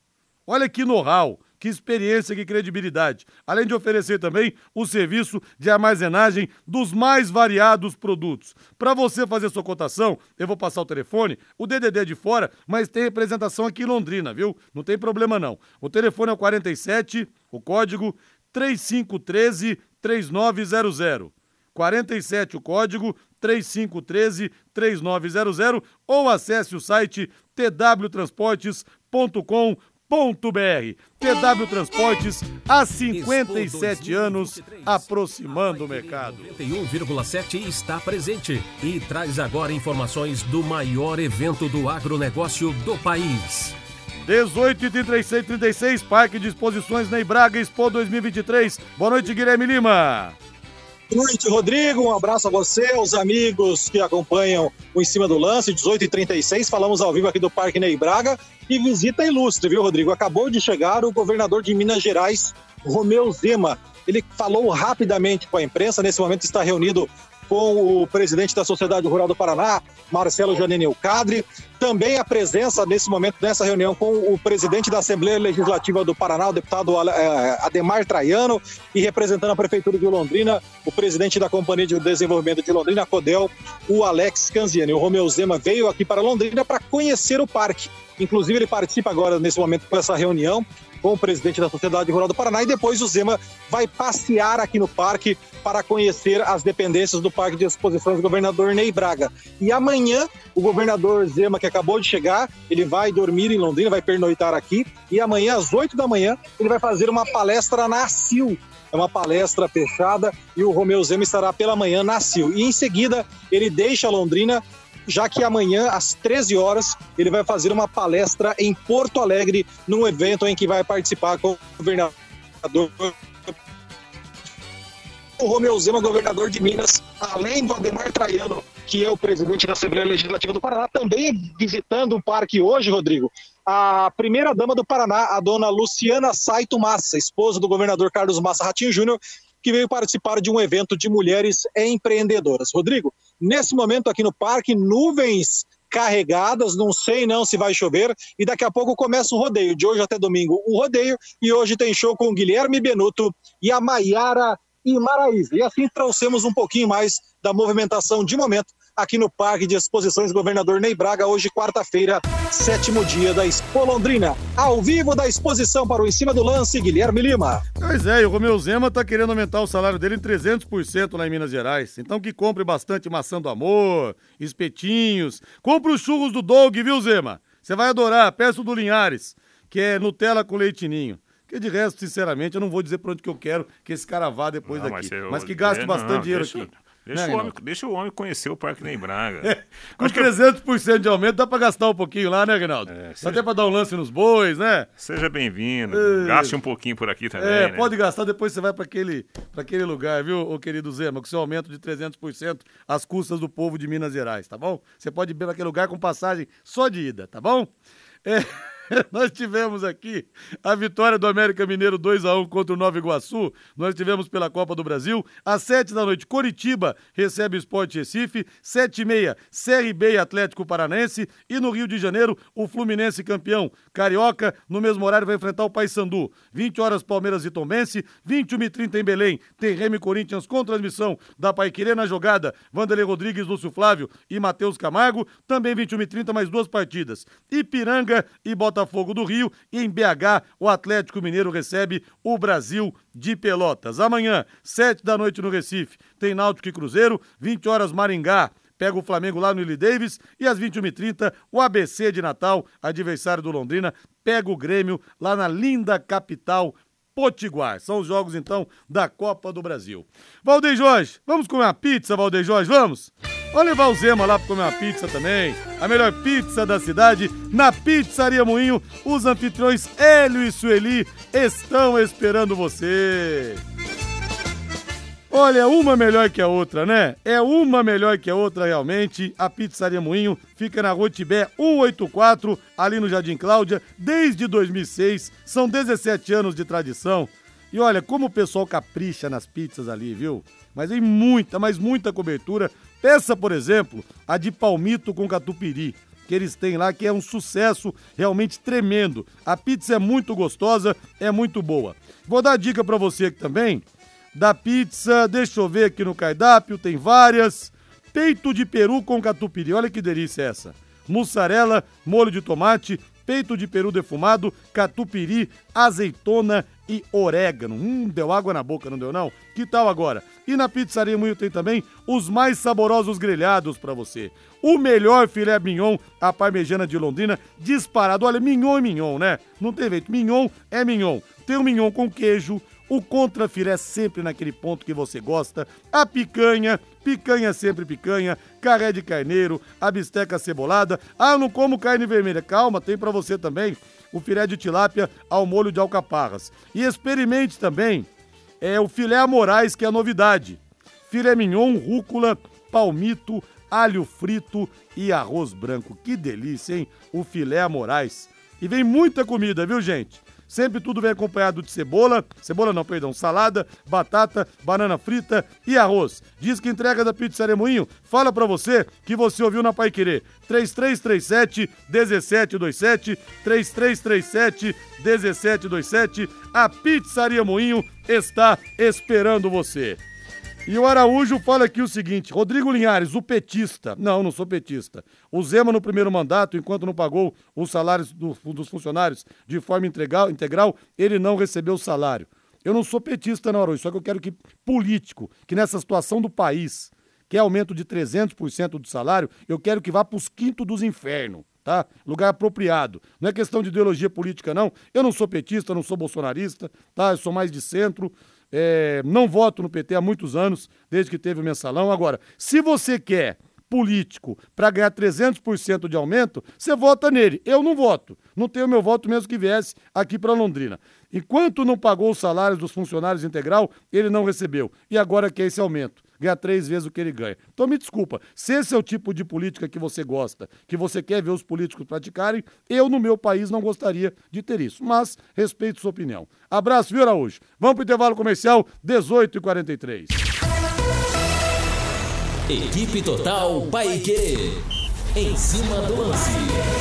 Olha que know-how, que experiência, que credibilidade. Além de oferecer também o serviço de armazenagem dos mais variados produtos. Para você fazer sua cotação, eu vou passar o telefone, o DDD é de fora, mas tem representação aqui em Londrina, viu? Não tem problema não. O telefone é o 47, o código 3513 3900. 47 o código 3513 3900 ou acesse o site twtransportes.com.br. TW Transportes há 57 anos aproximando o mercado. 91,7 está presente e traz agora informações do maior evento do agronegócio do país. 18 e 36, 36, Parque de Exposições Ney Braga Expo 2023. Boa noite, Guilherme Lima. Noite, Rodrigo. Um abraço a você, aos amigos que acompanham o Em Cima do Lance, 18 e 36 Falamos ao vivo aqui do Parque Ney Braga. E visita ilustre, viu, Rodrigo? Acabou de chegar o governador de Minas Gerais, Romeu Zema. Ele falou rapidamente com a imprensa. Nesse momento está reunido com o presidente da Sociedade Rural do Paraná, Marcelo Janine Cadre. Também a presença, nesse momento, nessa reunião, com o presidente da Assembleia Legislativa do Paraná, o deputado eh, Ademar Traiano, e representando a Prefeitura de Londrina, o presidente da Companhia de Desenvolvimento de Londrina, Codel, o Alex Canziani. O Romeu Zema veio aqui para Londrina para conhecer o parque. Inclusive, ele participa agora, nesse momento, com essa reunião com o presidente da Sociedade Rural do Paraná e depois o Zema vai passear aqui no parque para conhecer as dependências do Parque de Exposições do governador Ney Braga. E amanhã, o governador Zema, que acabou de chegar, ele vai dormir em Londrina, vai pernoitar aqui e amanhã, às 8 da manhã, ele vai fazer uma palestra na CIL. É uma palestra fechada e o Romeu Zema estará pela manhã na CIL. E em seguida, ele deixa Londrina já que amanhã, às 13 horas, ele vai fazer uma palestra em Porto Alegre, num evento em que vai participar com o governador. O Romeu Zema, governador de Minas, além do Ademar Traiano, que é o presidente da Assembleia Legislativa do Paraná, também visitando o parque hoje, Rodrigo, a primeira-dama do Paraná, a dona Luciana Saito Massa, esposa do governador Carlos Massa Ratinho Júnior, que veio participar de um evento de mulheres empreendedoras. Rodrigo, nesse momento aqui no parque, nuvens carregadas, não sei não se vai chover, e daqui a pouco começa o rodeio, de hoje até domingo o rodeio, e hoje tem show com Guilherme Benuto e a Maiara e Maraíza. E assim trouxemos um pouquinho mais da movimentação de momento aqui no Parque de Exposições Governador Ney Braga, hoje quarta-feira, sétimo dia da Expo Londrina. Ao vivo da exposição para o Em Cima do Lance, Guilherme Lima. Pois é, e o Romeu Zema tá querendo aumentar o salário dele em 300% lá em Minas Gerais. Então que compre bastante maçã do amor, espetinhos. Compre os churros do Doug, viu, Zema? Você vai adorar. Peço do Linhares, que é Nutella com leitinho. Que de resto, sinceramente, eu não vou dizer pra onde que eu quero que esse cara vá depois Não, daqui. mas Mas, eu- que gaste é, bastante não, dinheiro deixa- aqui. Deixa, Né, o homem, deixa o homem conhecer o Parque Nem Braga. (laughs) É, Com 300% de aumento dá pra gastar um pouquinho lá, né, Reinaldo? É, Dá seja- até pra dar um lance nos bois, né? Seja bem-vindo. É. Gaste um pouquinho por aqui também. É, né? pode gastar, depois você vai pra aquele, pra aquele lugar, viu, ô querido Zema, com seu aumento de 300% às custas do povo de Minas Gerais, tá bom? Você pode ir pra aquele lugar com passagem só de ida, tá bom? É, (laughs) nós tivemos aqui a vitória do América Mineiro 2 a 1 contra o Nova Iguaçu. Nós tivemos pela Copa do Brasil. Às 7 da noite, Coritiba recebe o Sport Recife. 7 e meia, CRB e Atlético Paranaense. E no Rio de Janeiro, o Fluminense campeão carioca. No mesmo horário vai enfrentar o Paysandu. 20 horas, Palmeiras e Tombense. 21 e 30 em Belém. Tem Remy Corinthians com transmissão da Paiquerê na jogada. Vanderlei Rodrigues, Lúcio Flávio e Matheus Camargo. Também 21 e 30 mais duas partidas. Ipiranga e Botafogo do Rio. E em BH, o Atlético Mineiro recebe o Brasil de Pelotas. Amanhã, 7 da noite no Recife, tem Náutico e Cruzeiro. 20 horas, Maringá pega o Flamengo lá no Willie Davis e às 21h30 o ABC de Natal, adversário do Londrina, pega o Grêmio lá na linda capital Potiguar. São os jogos então da Copa do Brasil. Valdeir Jorge, vamos comer uma pizza, Valdeir Jorge, vamos? Vamos levar o Zema lá para comer uma pizza também. A melhor pizza da cidade, na Pizzaria Moinho. Os anfitriões Hélio e Sueli estão esperando você. Olha, uma melhor que a outra, né? É uma melhor que a outra, realmente. A Pizzaria Moinho fica na Rua Tibé 184, ali no Jardim Cláudia, desde 2006. São 17 anos de tradição. E olha, como o pessoal capricha nas pizzas ali, viu? Mas tem muita, mas muita cobertura. Peça, por exemplo, a de palmito com catupiry que eles têm lá, que é um sucesso realmente tremendo. A pizza é muito gostosa, é muito boa. Vou dar dica pra você aqui também da pizza, deixa eu ver aqui no cardápio, tem várias. Peito de peru com catupiry, olha que delícia essa. Mussarela, molho de tomate, peito de peru defumado, catupiry, azeitona e orégano. Hum, deu água na boca, não deu não? Que tal agora? E na Pizzaria Moinho tem também os mais saborosos grelhados pra você. O melhor filé mignon, a parmejana de Londrina, disparado. Olha, mignon é mignon, né? Não tem jeito, mignon é mignon. Tem o mignon com queijo, o contrafilé sempre naquele ponto que você gosta, a picanha, picanha sempre picanha, carré de carneiro, a bisteca cebolada. Ah, eu não como carne vermelha. Calma, tem pra você também o filé de tilápia ao molho de alcaparras. E experimente também é o filé a Moraes, que é a novidade. Filé mignon, rúcula, palmito, alho frito e arroz branco. Que delícia, hein? O filé a Moraes. E vem muita comida, viu, gente? Sempre tudo vem acompanhado de cebola, cebola não, perdão, salada, batata, banana frita e arroz. Diz que entrega da Pizzaria Moinho, fala pra você que você ouviu na Pai Querer. 3337 1727, 3337 1727. A Pizzaria Moinho está esperando você. E o Araújo fala aqui o seguinte: Rodrigo Linhares, o petista. Não, não sou petista. O Zema, no primeiro mandato, enquanto não pagou os salários do- dos funcionários de forma integral, integral, ele não recebeu o salário. Eu não sou petista, não, Araújo, só que eu quero que político, que nessa situação do país, que é aumento de 300% do salário, eu quero que vá para os quintos dos infernos. Tá? Lugar apropriado. Não é questão de ideologia política, não. Eu não sou petista, não sou bolsonarista, tá? Eu sou mais de centro. É, não voto no PT há muitos anos, desde que teve o mensalão. Agora, se você quer político para ganhar 300% de aumento, você vota nele. Eu não voto. Não tenho meu voto mesmo que viesse aqui para Londrina. Enquanto não pagou os salários dos funcionários integral, ele não recebeu. E agora quer esse aumento. Ganha três vezes o que ele ganha. Então me desculpa, se esse é o tipo de política que você gosta, que você quer ver os políticos praticarem, eu no meu país não gostaria de ter isso. Mas respeito sua opinião. Abraço, viu, Araújo? Vamos pro intervalo comercial, 18h43. Equipe Total Paique. Em cima do lance.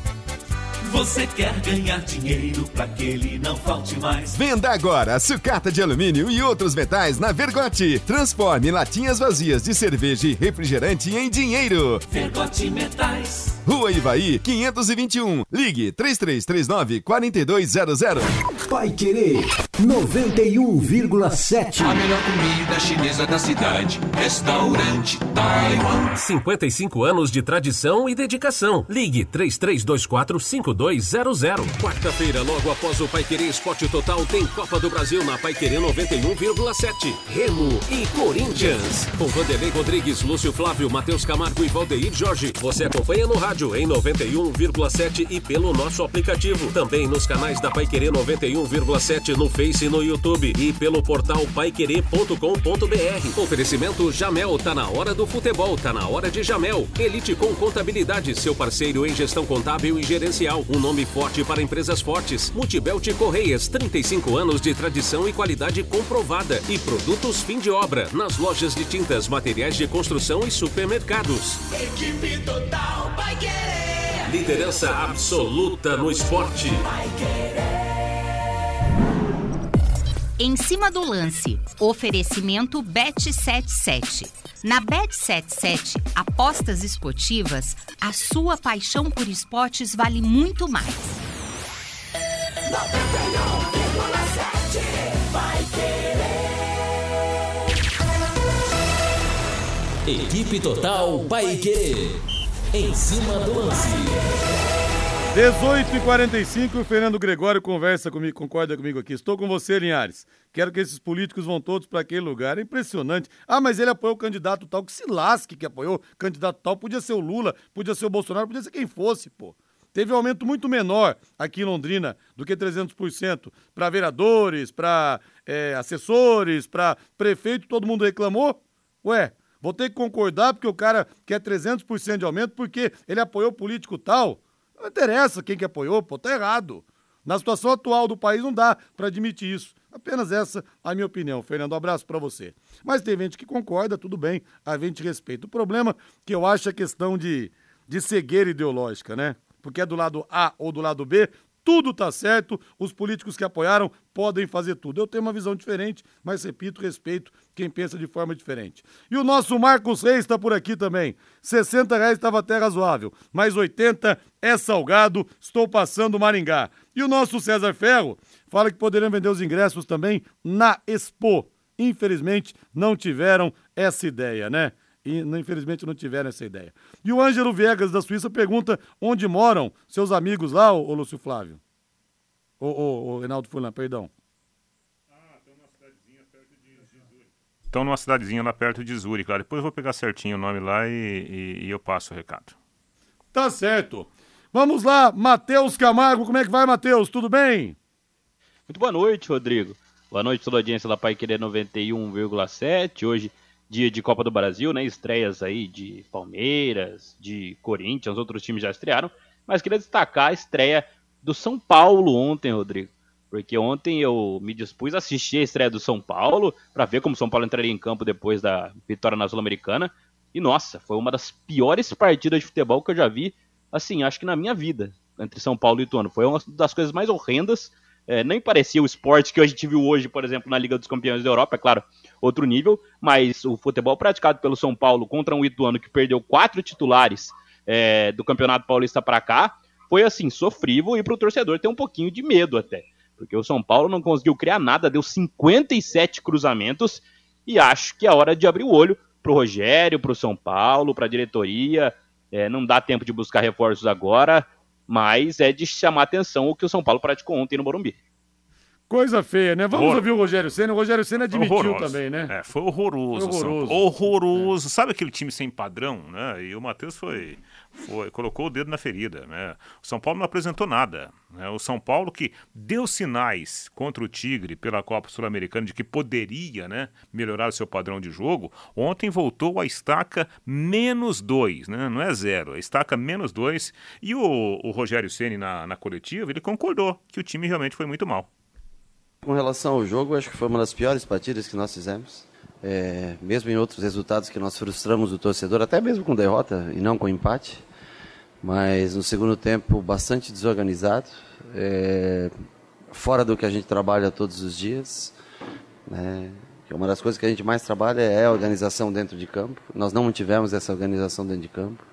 Você quer ganhar dinheiro para que ele não falte mais? Venda agora sucata de alumínio e outros metais na Vergote. Transforme latinhas vazias de cerveja e refrigerante em dinheiro. Vergote Metais. Rua Ivaí, 521. Ligue 3339 4200. Pai Querer 91,7. A melhor comida chinesa da cidade. Restaurante Taiwan. 55 anos de tradição e dedicação. Ligue 3324 5200. Quarta-feira, logo após o Pai Querer Esporte Total, tem Copa do Brasil na Pai Querer 91,7. Remo e Corinthians. Com Vanderlei Rodrigues, Lúcio Flávio, Matheus Camargo e Valdeir Jorge. Você acompanha no rádio em 91,7 e pelo nosso aplicativo. Também nos canais da Pai Querer 91,7 no Face e no YouTube e pelo portal paiquerer.com.br. Oferecimento Jamel, tá na hora do futebol, tá na hora de Jamel. Elite com Contabilidade, seu parceiro em gestão contábil e gerencial. Um nome forte para empresas fortes. Multibelt Correias, 35 anos de tradição e qualidade comprovada. E produtos fim de obra, nas lojas de tintas, materiais de construção e supermercados. Equipe Total vai. Liderança absoluta no esporte. Em cima do lance, oferecimento Bet77. Na Bet77, apostas esportivas, a sua paixão por esportes vale muito mais. 91,7 vai querer. Equipe Total Paique. Em cima do lance. 18 e 45 o Fernando Gregório conversa comigo, concorda comigo aqui. Estou com você, Linhares. Quero que esses políticos vão todos para aquele lugar. É impressionante. Ah, mas ele apoiou o candidato tal, que se lasque que apoiou candidato tal. Podia ser o Lula, podia ser o Bolsonaro, podia ser quem fosse, pô. Teve um aumento muito menor aqui em Londrina do que 300% para vereadores, para é, assessores, para prefeito, todo mundo reclamou. Ué, vou ter que concordar porque o cara quer 300% de aumento porque ele apoiou político tal. Não interessa quem que apoiou, pô, tá errado. Na situação atual do país não dá para admitir isso. Apenas essa a minha opinião. Fernando, um abraço para você. Mas tem gente que concorda, tudo bem, a gente respeita. O problema que eu acho é questão de, de cegueira ideológica, né? Porque é do lado A ou do lado B, tudo tá certo, os políticos que apoiaram podem fazer tudo. Eu tenho uma visão diferente, mas repito, respeito quem pensa de forma diferente. E o nosso Marcos Reis está por aqui também. 60 reais estava até razoável, mas 80 é salgado, estou passando Maringá. E o nosso César Ferro fala que poderiam vender os ingressos também na Expo. Infelizmente, não tiveram essa ideia, né? E infelizmente não tiveram essa ideia. E o Ângelo Viegas da Suíça pergunta onde moram seus amigos lá, ô, ô Lúcio Flávio? Ô, ô, ô Reinaldo Fulan, perdão. Estão numa cidadezinha lá perto de Zurique. Lá. Depois eu vou pegar certinho o nome lá e, e- e eu passo o recado. Tá certo. Vamos lá, Matheus Camargo, como é que vai, Matheus? Tudo bem? Muito boa noite, Rodrigo. Boa noite toda a audiência da Pai Querer 91,7. Hoje, dia de Copa do Brasil, né? Estreias aí de Palmeiras, de Corinthians, outros times já estrearam. Mas queria destacar a estreia do São Paulo ontem, Rodrigo. Porque ontem eu me dispus a assistir a estreia do São Paulo para ver como o São Paulo entraria em campo depois da vitória na Sul-Americana. E nossa, foi uma das piores partidas de futebol que eu já vi, assim, acho que na minha vida, entre São Paulo e Ituano. Foi uma das coisas mais horrendas. É, nem parecia o esporte que a gente viu hoje, por exemplo, na Liga dos Campeões da Europa, é claro, outro nível, mas o futebol praticado pelo São Paulo contra um Ituano que perdeu quatro titulares é, do Campeonato Paulista para cá, foi assim, sofrível e para o torcedor ter um pouquinho de medo até. Porque o São Paulo não conseguiu criar nada, deu 57 cruzamentos e acho que é hora de abrir o olho pro Rogério, pro São Paulo, pra diretoria. É, não dá tempo de buscar reforços agora, mas é de chamar atenção o que o São Paulo praticou ontem no Morumbi. Coisa feia, né? Vamos Horror. ouvir o Rogério Senna. O Rogério Senna admitiu Horroroso. também, né? É, foi horroroso. Foi horroroso. Horroroso. Sabe aquele time sem padrão, né? E o Matheus foi foi, colocou o dedo na ferida. Né? O São Paulo não apresentou nada. Né? O São Paulo que deu sinais contra o Tigre pela Copa Sul-Americana de que poderia né, melhorar o seu padrão de jogo, ontem voltou a estaca menos dois, né? não é zero, a estaca menos dois. E o, o Rogério Ceni na, na coletiva, ele concordou que o time realmente foi muito mal. Com relação ao jogo, acho que foi uma das piores partidas que nós fizemos. É, mesmo em outros resultados que nós frustramos o torcedor, até mesmo com derrota e não com empate. Mas no segundo tempo, bastante desorganizado, é, fora do que a gente trabalha todos os dias. Né? Uma das coisas que a gente mais trabalha é a organização dentro de campo. Nós não tivemos essa organização dentro de campo.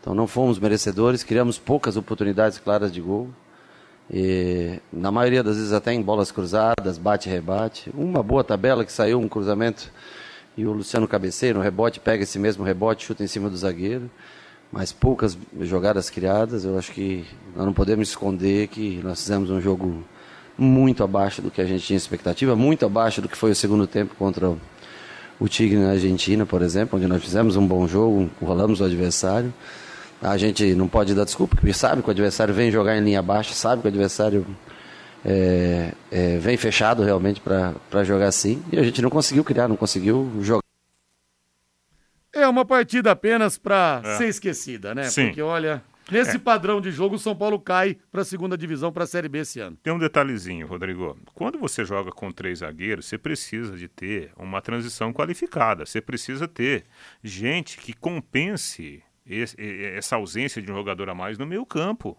Então não fomos merecedores, criamos poucas oportunidades claras de gol. E, na maioria das vezes até em bolas cruzadas, bate-rebate. Uma boa tabela que saiu um cruzamento e o Luciano cabeceia no rebote, pega esse mesmo rebote, chuta em cima do zagueiro. Mas poucas jogadas criadas, eu acho que nós não podemos esconder que nós fizemos um jogo muito abaixo do que a gente tinha expectativa, muito abaixo do que foi o segundo tempo contra o Tigre na Argentina, por exemplo, onde nós fizemos um bom jogo, rolamos o adversário. A gente não pode dar desculpa, porque sabe que o adversário vem jogar em linha baixa, sabe que o adversário é, é, vem fechado realmente para jogar assim. E a gente não conseguiu criar, não conseguiu jogar. É uma partida apenas para é. ser esquecida, né? Sim. Porque olha, nesse é. padrão de jogo, o São Paulo cai para a segunda divisão, para a Série B esse ano. Tem um detalhezinho, Rodrigo. Quando você joga com três zagueiros, você precisa de ter uma transição qualificada. Você precisa ter gente que compense essa ausência de um jogador a mais no meio campo.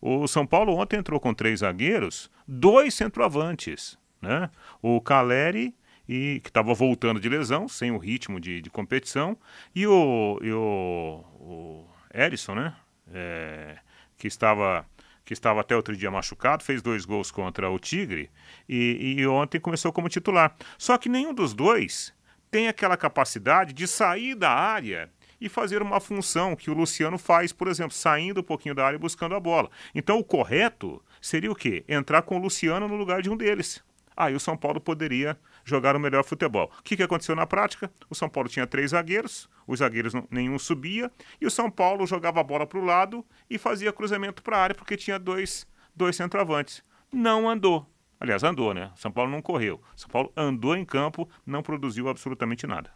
O São Paulo ontem entrou com três zagueiros, dois centroavantes, né? O Caleri e que estava voltando de lesão, sem o ritmo de, de competição, e o, e o, o Erisson, né? É, que estava que estava até outro dia machucado, fez dois gols contra o Tigre e, e ontem começou como titular. Só que nenhum dos dois tem aquela capacidade de sair da área e fazer uma função que o Luciano faz, por exemplo, saindo um pouquinho da área e buscando a bola. Então o correto seria o quê? Entrar com o Luciano no lugar de um deles. Aí o São Paulo poderia jogar o melhor futebol. O que, que aconteceu na prática? O São Paulo tinha três zagueiros, os zagueiros nenhum subia, e o São Paulo jogava a bola para o lado e fazia cruzamento para a área porque tinha dois, dois centroavantes. Não andou. Aliás, andou, né? São Paulo não correu. São Paulo andou em campo, não produziu absolutamente nada.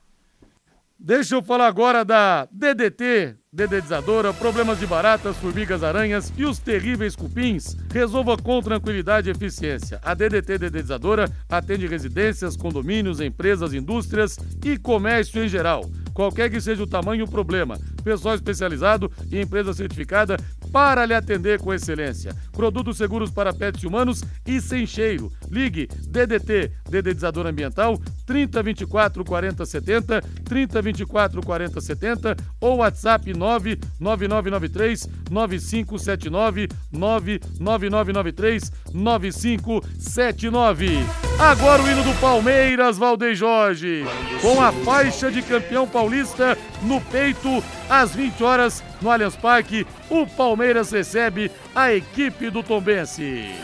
Deixa eu falar agora da DDT, dedetizadora, problemas de baratas, formigas, aranhas e os terríveis cupins. Resolva com tranquilidade e eficiência. A DDT Dedetizadora atende residências, condomínios, empresas, indústrias e comércio em geral. Qualquer que seja o tamanho o problema, pessoal especializado e empresa certificada para lhe atender com excelência. Produtos seguros para pets humanos e sem cheiro. Ligue DDT, dedetizador ambiental, 3024 40 70, 3024 40 70 ou WhatsApp 99993 9579 99993 9579. Agora o hino do Palmeiras, Valdeir Jorge, com a faixa de campeão paulista no peito, às 20 horas no Allianz Parque, o Palmeiras recebe a equipe do Tombense.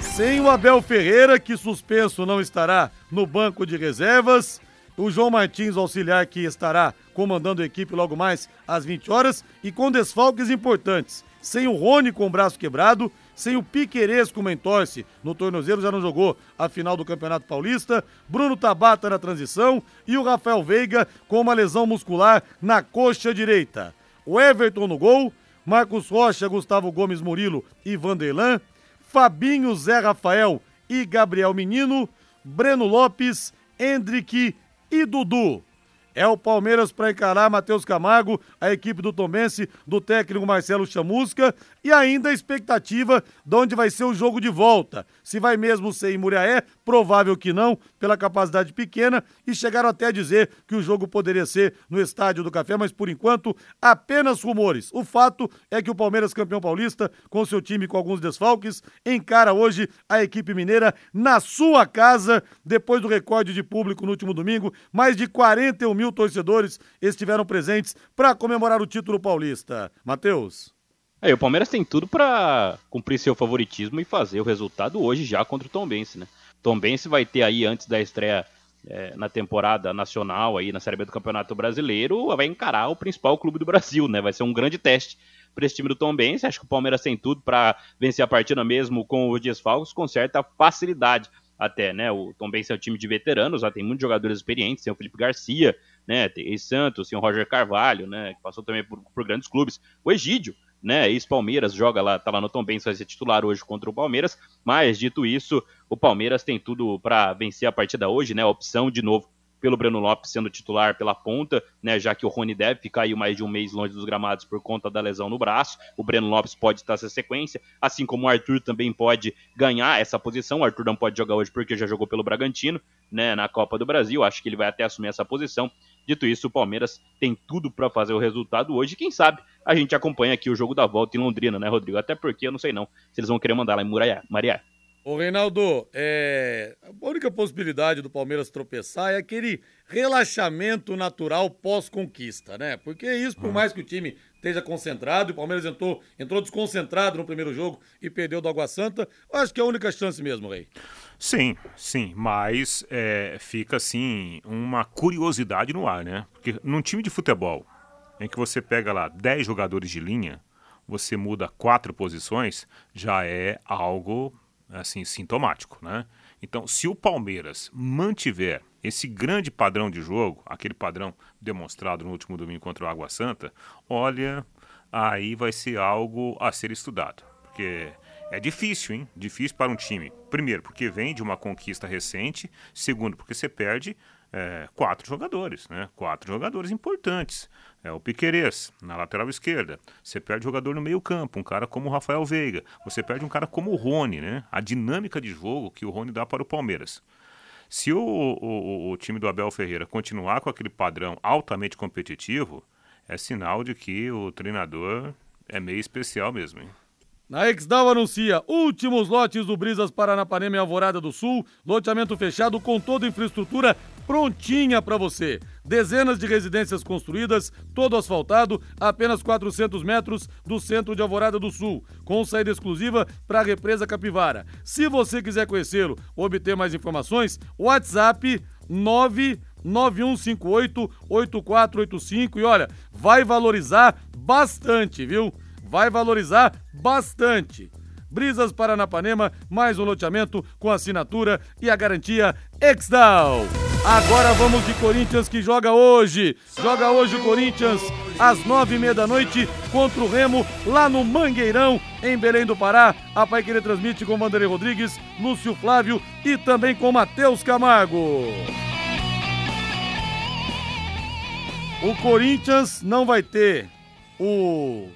Sem o Abel Ferreira, que suspenso não estará no banco de reservas, o João Martins, auxiliar, que estará comandando a equipe logo mais às 20 horas, e com desfalques importantes. Sem o Rony com o braço quebrado, sem o Piquerez com mentorce no tornozelo, já não jogou a final do Campeonato Paulista, Bruno Tabata na transição e o Rafael Veiga com uma lesão muscular na coxa direita. O Everton no gol, Marcos Rocha, Gustavo Gomes Murilo e Vanderlan, Fabinho, Zé Rafael e Gabriel Menino, Breno Lopes, Hendrick e Dudu. É o Palmeiras para encarar Matheus Camargo, a equipe do Tomense, do técnico Marcelo Chamusca e ainda a expectativa de onde vai ser o jogo de volta. Se vai mesmo ser em Muriaé, provável que não, pela capacidade pequena, e chegaram até a dizer que o jogo poderia ser no Estádio do Café, mas por enquanto apenas rumores. O fato é que o Palmeiras, campeão paulista, com seu time com alguns desfalques, encara hoje a equipe mineira na sua casa, depois do recorde de público no último domingo. Mais de 41 mil torcedores estiveram presentes para comemorar o título paulista. Matheus. É, o Palmeiras tem tudo para cumprir seu favoritismo e fazer o resultado hoje já contra o Tombense, né? Tombense vai ter aí antes da estreia é, na temporada nacional aí na Série B do Campeonato Brasileiro, vai encarar o principal clube do Brasil, né? Vai ser um grande teste para esse time do Tom Benz. Acho que o Palmeiras tem tudo para vencer a partida mesmo com os desfalques com certa facilidade até, né? O Tom Benz é um time de veteranos, já tem muitos jogadores experientes, tem o Felipe Garcia, né? Tem Santos, tem o Roger Carvalho, né? Que passou também por, por grandes clubes. O Egídio, né? Ex-Palmeiras, joga lá, tá lá no Tom Benz, vai ser titular hoje contra o Palmeiras. Mas, dito isso, o Palmeiras tem tudo para vencer a partida hoje, né? A opção, de novo, pelo Breno Lopes sendo titular pela ponta, né, já que o Rony deve ficar aí mais de um mês longe dos gramados por conta da lesão no braço. O Breno Lopes pode estar essa sequência, assim como o Arthur também pode ganhar essa posição. O Arthur não pode jogar hoje porque já jogou pelo Bragantino, né, na Copa do Brasil. Acho que ele vai até assumir essa posição. Dito isso, o Palmeiras tem tudo para fazer o resultado hoje. Quem sabe a gente acompanha aqui o jogo da volta em Londrina, né, Rodrigo? Até porque eu não sei não se eles vão querer mandar lá em Mariá. Ô, Reinaldo, é... a única possibilidade do Palmeiras tropeçar é aquele relaxamento natural pós-conquista, né? Porque isso, por mais que o time esteja concentrado, o Palmeiras entrou, entrou desconcentrado no primeiro jogo e perdeu do Água Santa, acho que é a única chance mesmo, Rei. Sim, sim, mas é, fica assim uma curiosidade no ar, né? Porque num time de futebol em que você pega lá 10 jogadores de linha, você muda quatro posições, já é algo assim sintomático, né? Então, se o Palmeiras mantiver esse grande padrão de jogo, aquele padrão demonstrado no último domingo contra o Água Santa, olha, aí vai ser algo a ser estudado, porque é difícil, hein? Difícil para um time. Primeiro, porque vem de uma conquista recente. Segundo, porque você perde é, quatro jogadores, né? Quatro jogadores importantes. É o Piquerez, na lateral esquerda. Você perde jogador no meio campo, um cara como o Rafael Veiga. Você perde um cara como o Rony, né? A dinâmica de jogo que o Rony dá para o Palmeiras. Se o, o, o time do Abel Ferreira continuar com aquele padrão altamente competitivo, é sinal de que o treinador é meio especial mesmo, hein? Na Exdal anuncia últimos lotes do Brisas Paranapanema e Alvorada do Sul, loteamento fechado com toda a infraestrutura prontinha para você. Dezenas de residências construídas, todo asfaltado, apenas 400 metros do centro de Alvorada do Sul, com saída exclusiva para a represa Capivara. Se você quiser conhecê-lo obter mais informações, WhatsApp 991588485 e olha, vai valorizar bastante, viu? Vai valorizar bastante. Brisas Paranapanema, mais um loteamento com assinatura e a garantia Exdal. Agora vamos de Corinthians que joga hoje. Joga hoje o Corinthians às nove e meia da noite contra o Remo lá no Mangueirão, em Belém do Pará. A Pai Querer transmite com Vanderlei Rodrigues, Lúcio Flávio e também com Matheus Camargo. O Corinthians não vai ter o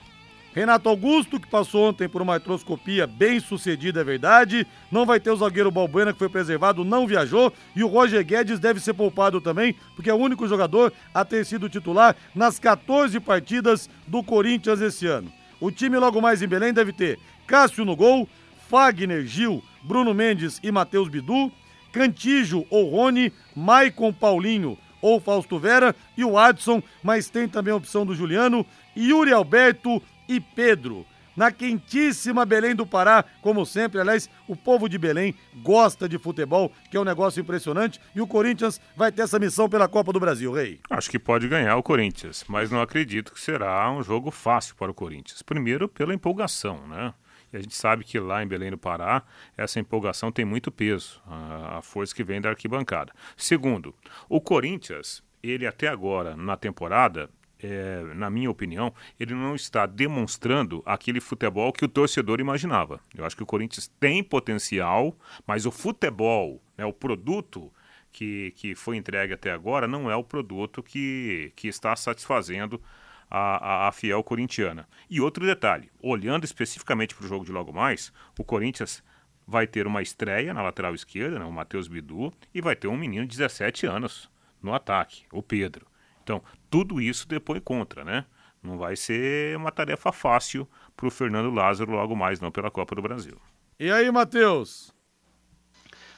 Renato Augusto, que passou ontem por uma artroscopia bem sucedida, é verdade. Não vai ter o zagueiro Balbuena, que foi preservado, não viajou. E o Roger Guedes deve ser poupado também, porque é o único jogador a ter sido titular nas 14 partidas do Corinthians esse ano. O time logo mais em Belém deve ter Cássio no gol, Fagner, Gil, Bruno Mendes e Matheus Bidu, Cantijo ou Rony, Maicon Paulinho ou Fausto Vera e o Adson, mas tem também a opção do Juliano, Yuri Alberto e Pedro. Na quentíssima Belém do Pará, como sempre, aliás, o povo de Belém gosta de futebol, que é um negócio impressionante, e o Corinthians vai ter essa missão pela Copa do Brasil, Rei. Acho que pode ganhar o Corinthians, mas não acredito que será um jogo fácil para o Corinthians. Primeiro, pela empolgação, né? E a gente sabe que lá em Belém do Pará, essa empolgação tem muito peso, a, a força que vem da arquibancada. Segundo, o Corinthians, ele até agora, na temporada, é, na minha opinião, ele não está demonstrando aquele futebol que o torcedor imaginava. Eu acho que o Corinthians tem potencial, mas o futebol, né, o produto que, que foi entregue até agora, não é o produto que, que está satisfazendo a, a, a fiel corintiana. E outro detalhe, olhando especificamente para o jogo de logo mais, o Corinthians vai ter uma estreia na lateral esquerda, né, o Matheus Bidu, e vai ter um menino de 17 anos no ataque, o Pedro. Então, tudo isso depois contra, né? Não vai ser uma tarefa fácil para o Fernando Lázaro logo mais, não, pela Copa do Brasil. E aí, Matheus?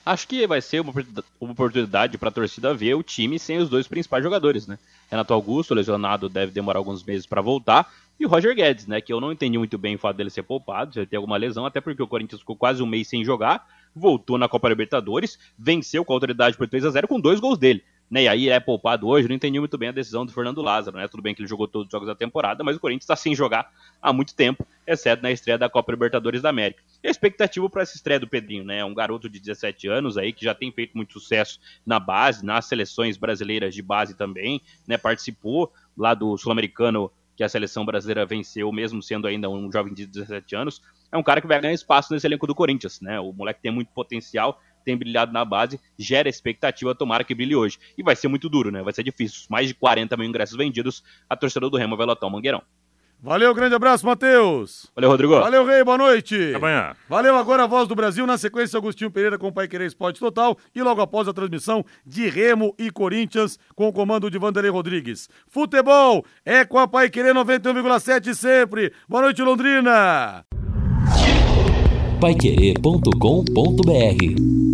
Acho que vai ser uma oportunidade para a torcida ver o time sem os dois principais jogadores, né? Renato Augusto, lesionado, deve demorar alguns meses para voltar. E o Roger Guedes, né? Que eu não entendi muito bem o fato dele ser poupado, se ele tem alguma lesão, até porque o Corinthians ficou quase um mês sem jogar voltou na Copa Libertadores, venceu com a autoridade por 3 a 0 com dois gols dele. Né, e aí é poupado hoje, não entendi muito bem a decisão do Fernando Lázaro, né? Tudo bem que ele jogou todos os jogos da temporada, mas o Corinthians está sem jogar há muito tempo, exceto na estreia da Copa Libertadores da América. E a expectativa para essa estreia do Pedrinho, né? É um garoto de 17 anos aí que já tem feito muito sucesso na base, nas seleções brasileiras de base também, né? Participou lá do Sul-Americano que a seleção brasileira venceu, mesmo sendo ainda um jovem de 17 anos, é um cara que vai ganhar espaço nesse elenco do Corinthians, né? O moleque tem muito potencial, tem brilhado na base, gera expectativa, tomara que brilhe hoje. E vai ser muito duro, né? Vai ser difícil. Mais de 40 mil ingressos vendidos, a torcedor do Remo vai lotar o Mangueirão. Valeu, grande abraço, Matheus. Valeu, Rodrigo. Valeu, Rei, boa noite. Até amanhã. Valeu agora a voz do Brasil, na sequência Agostinho Pereira com o Pai Querer Esporte Total e logo após a transmissão de Remo e Corinthians com o comando de Vanderlei Rodrigues. Futebol é com a Pai Querer 91,7 sempre. Boa noite, Londrina. Paiquerê.com.br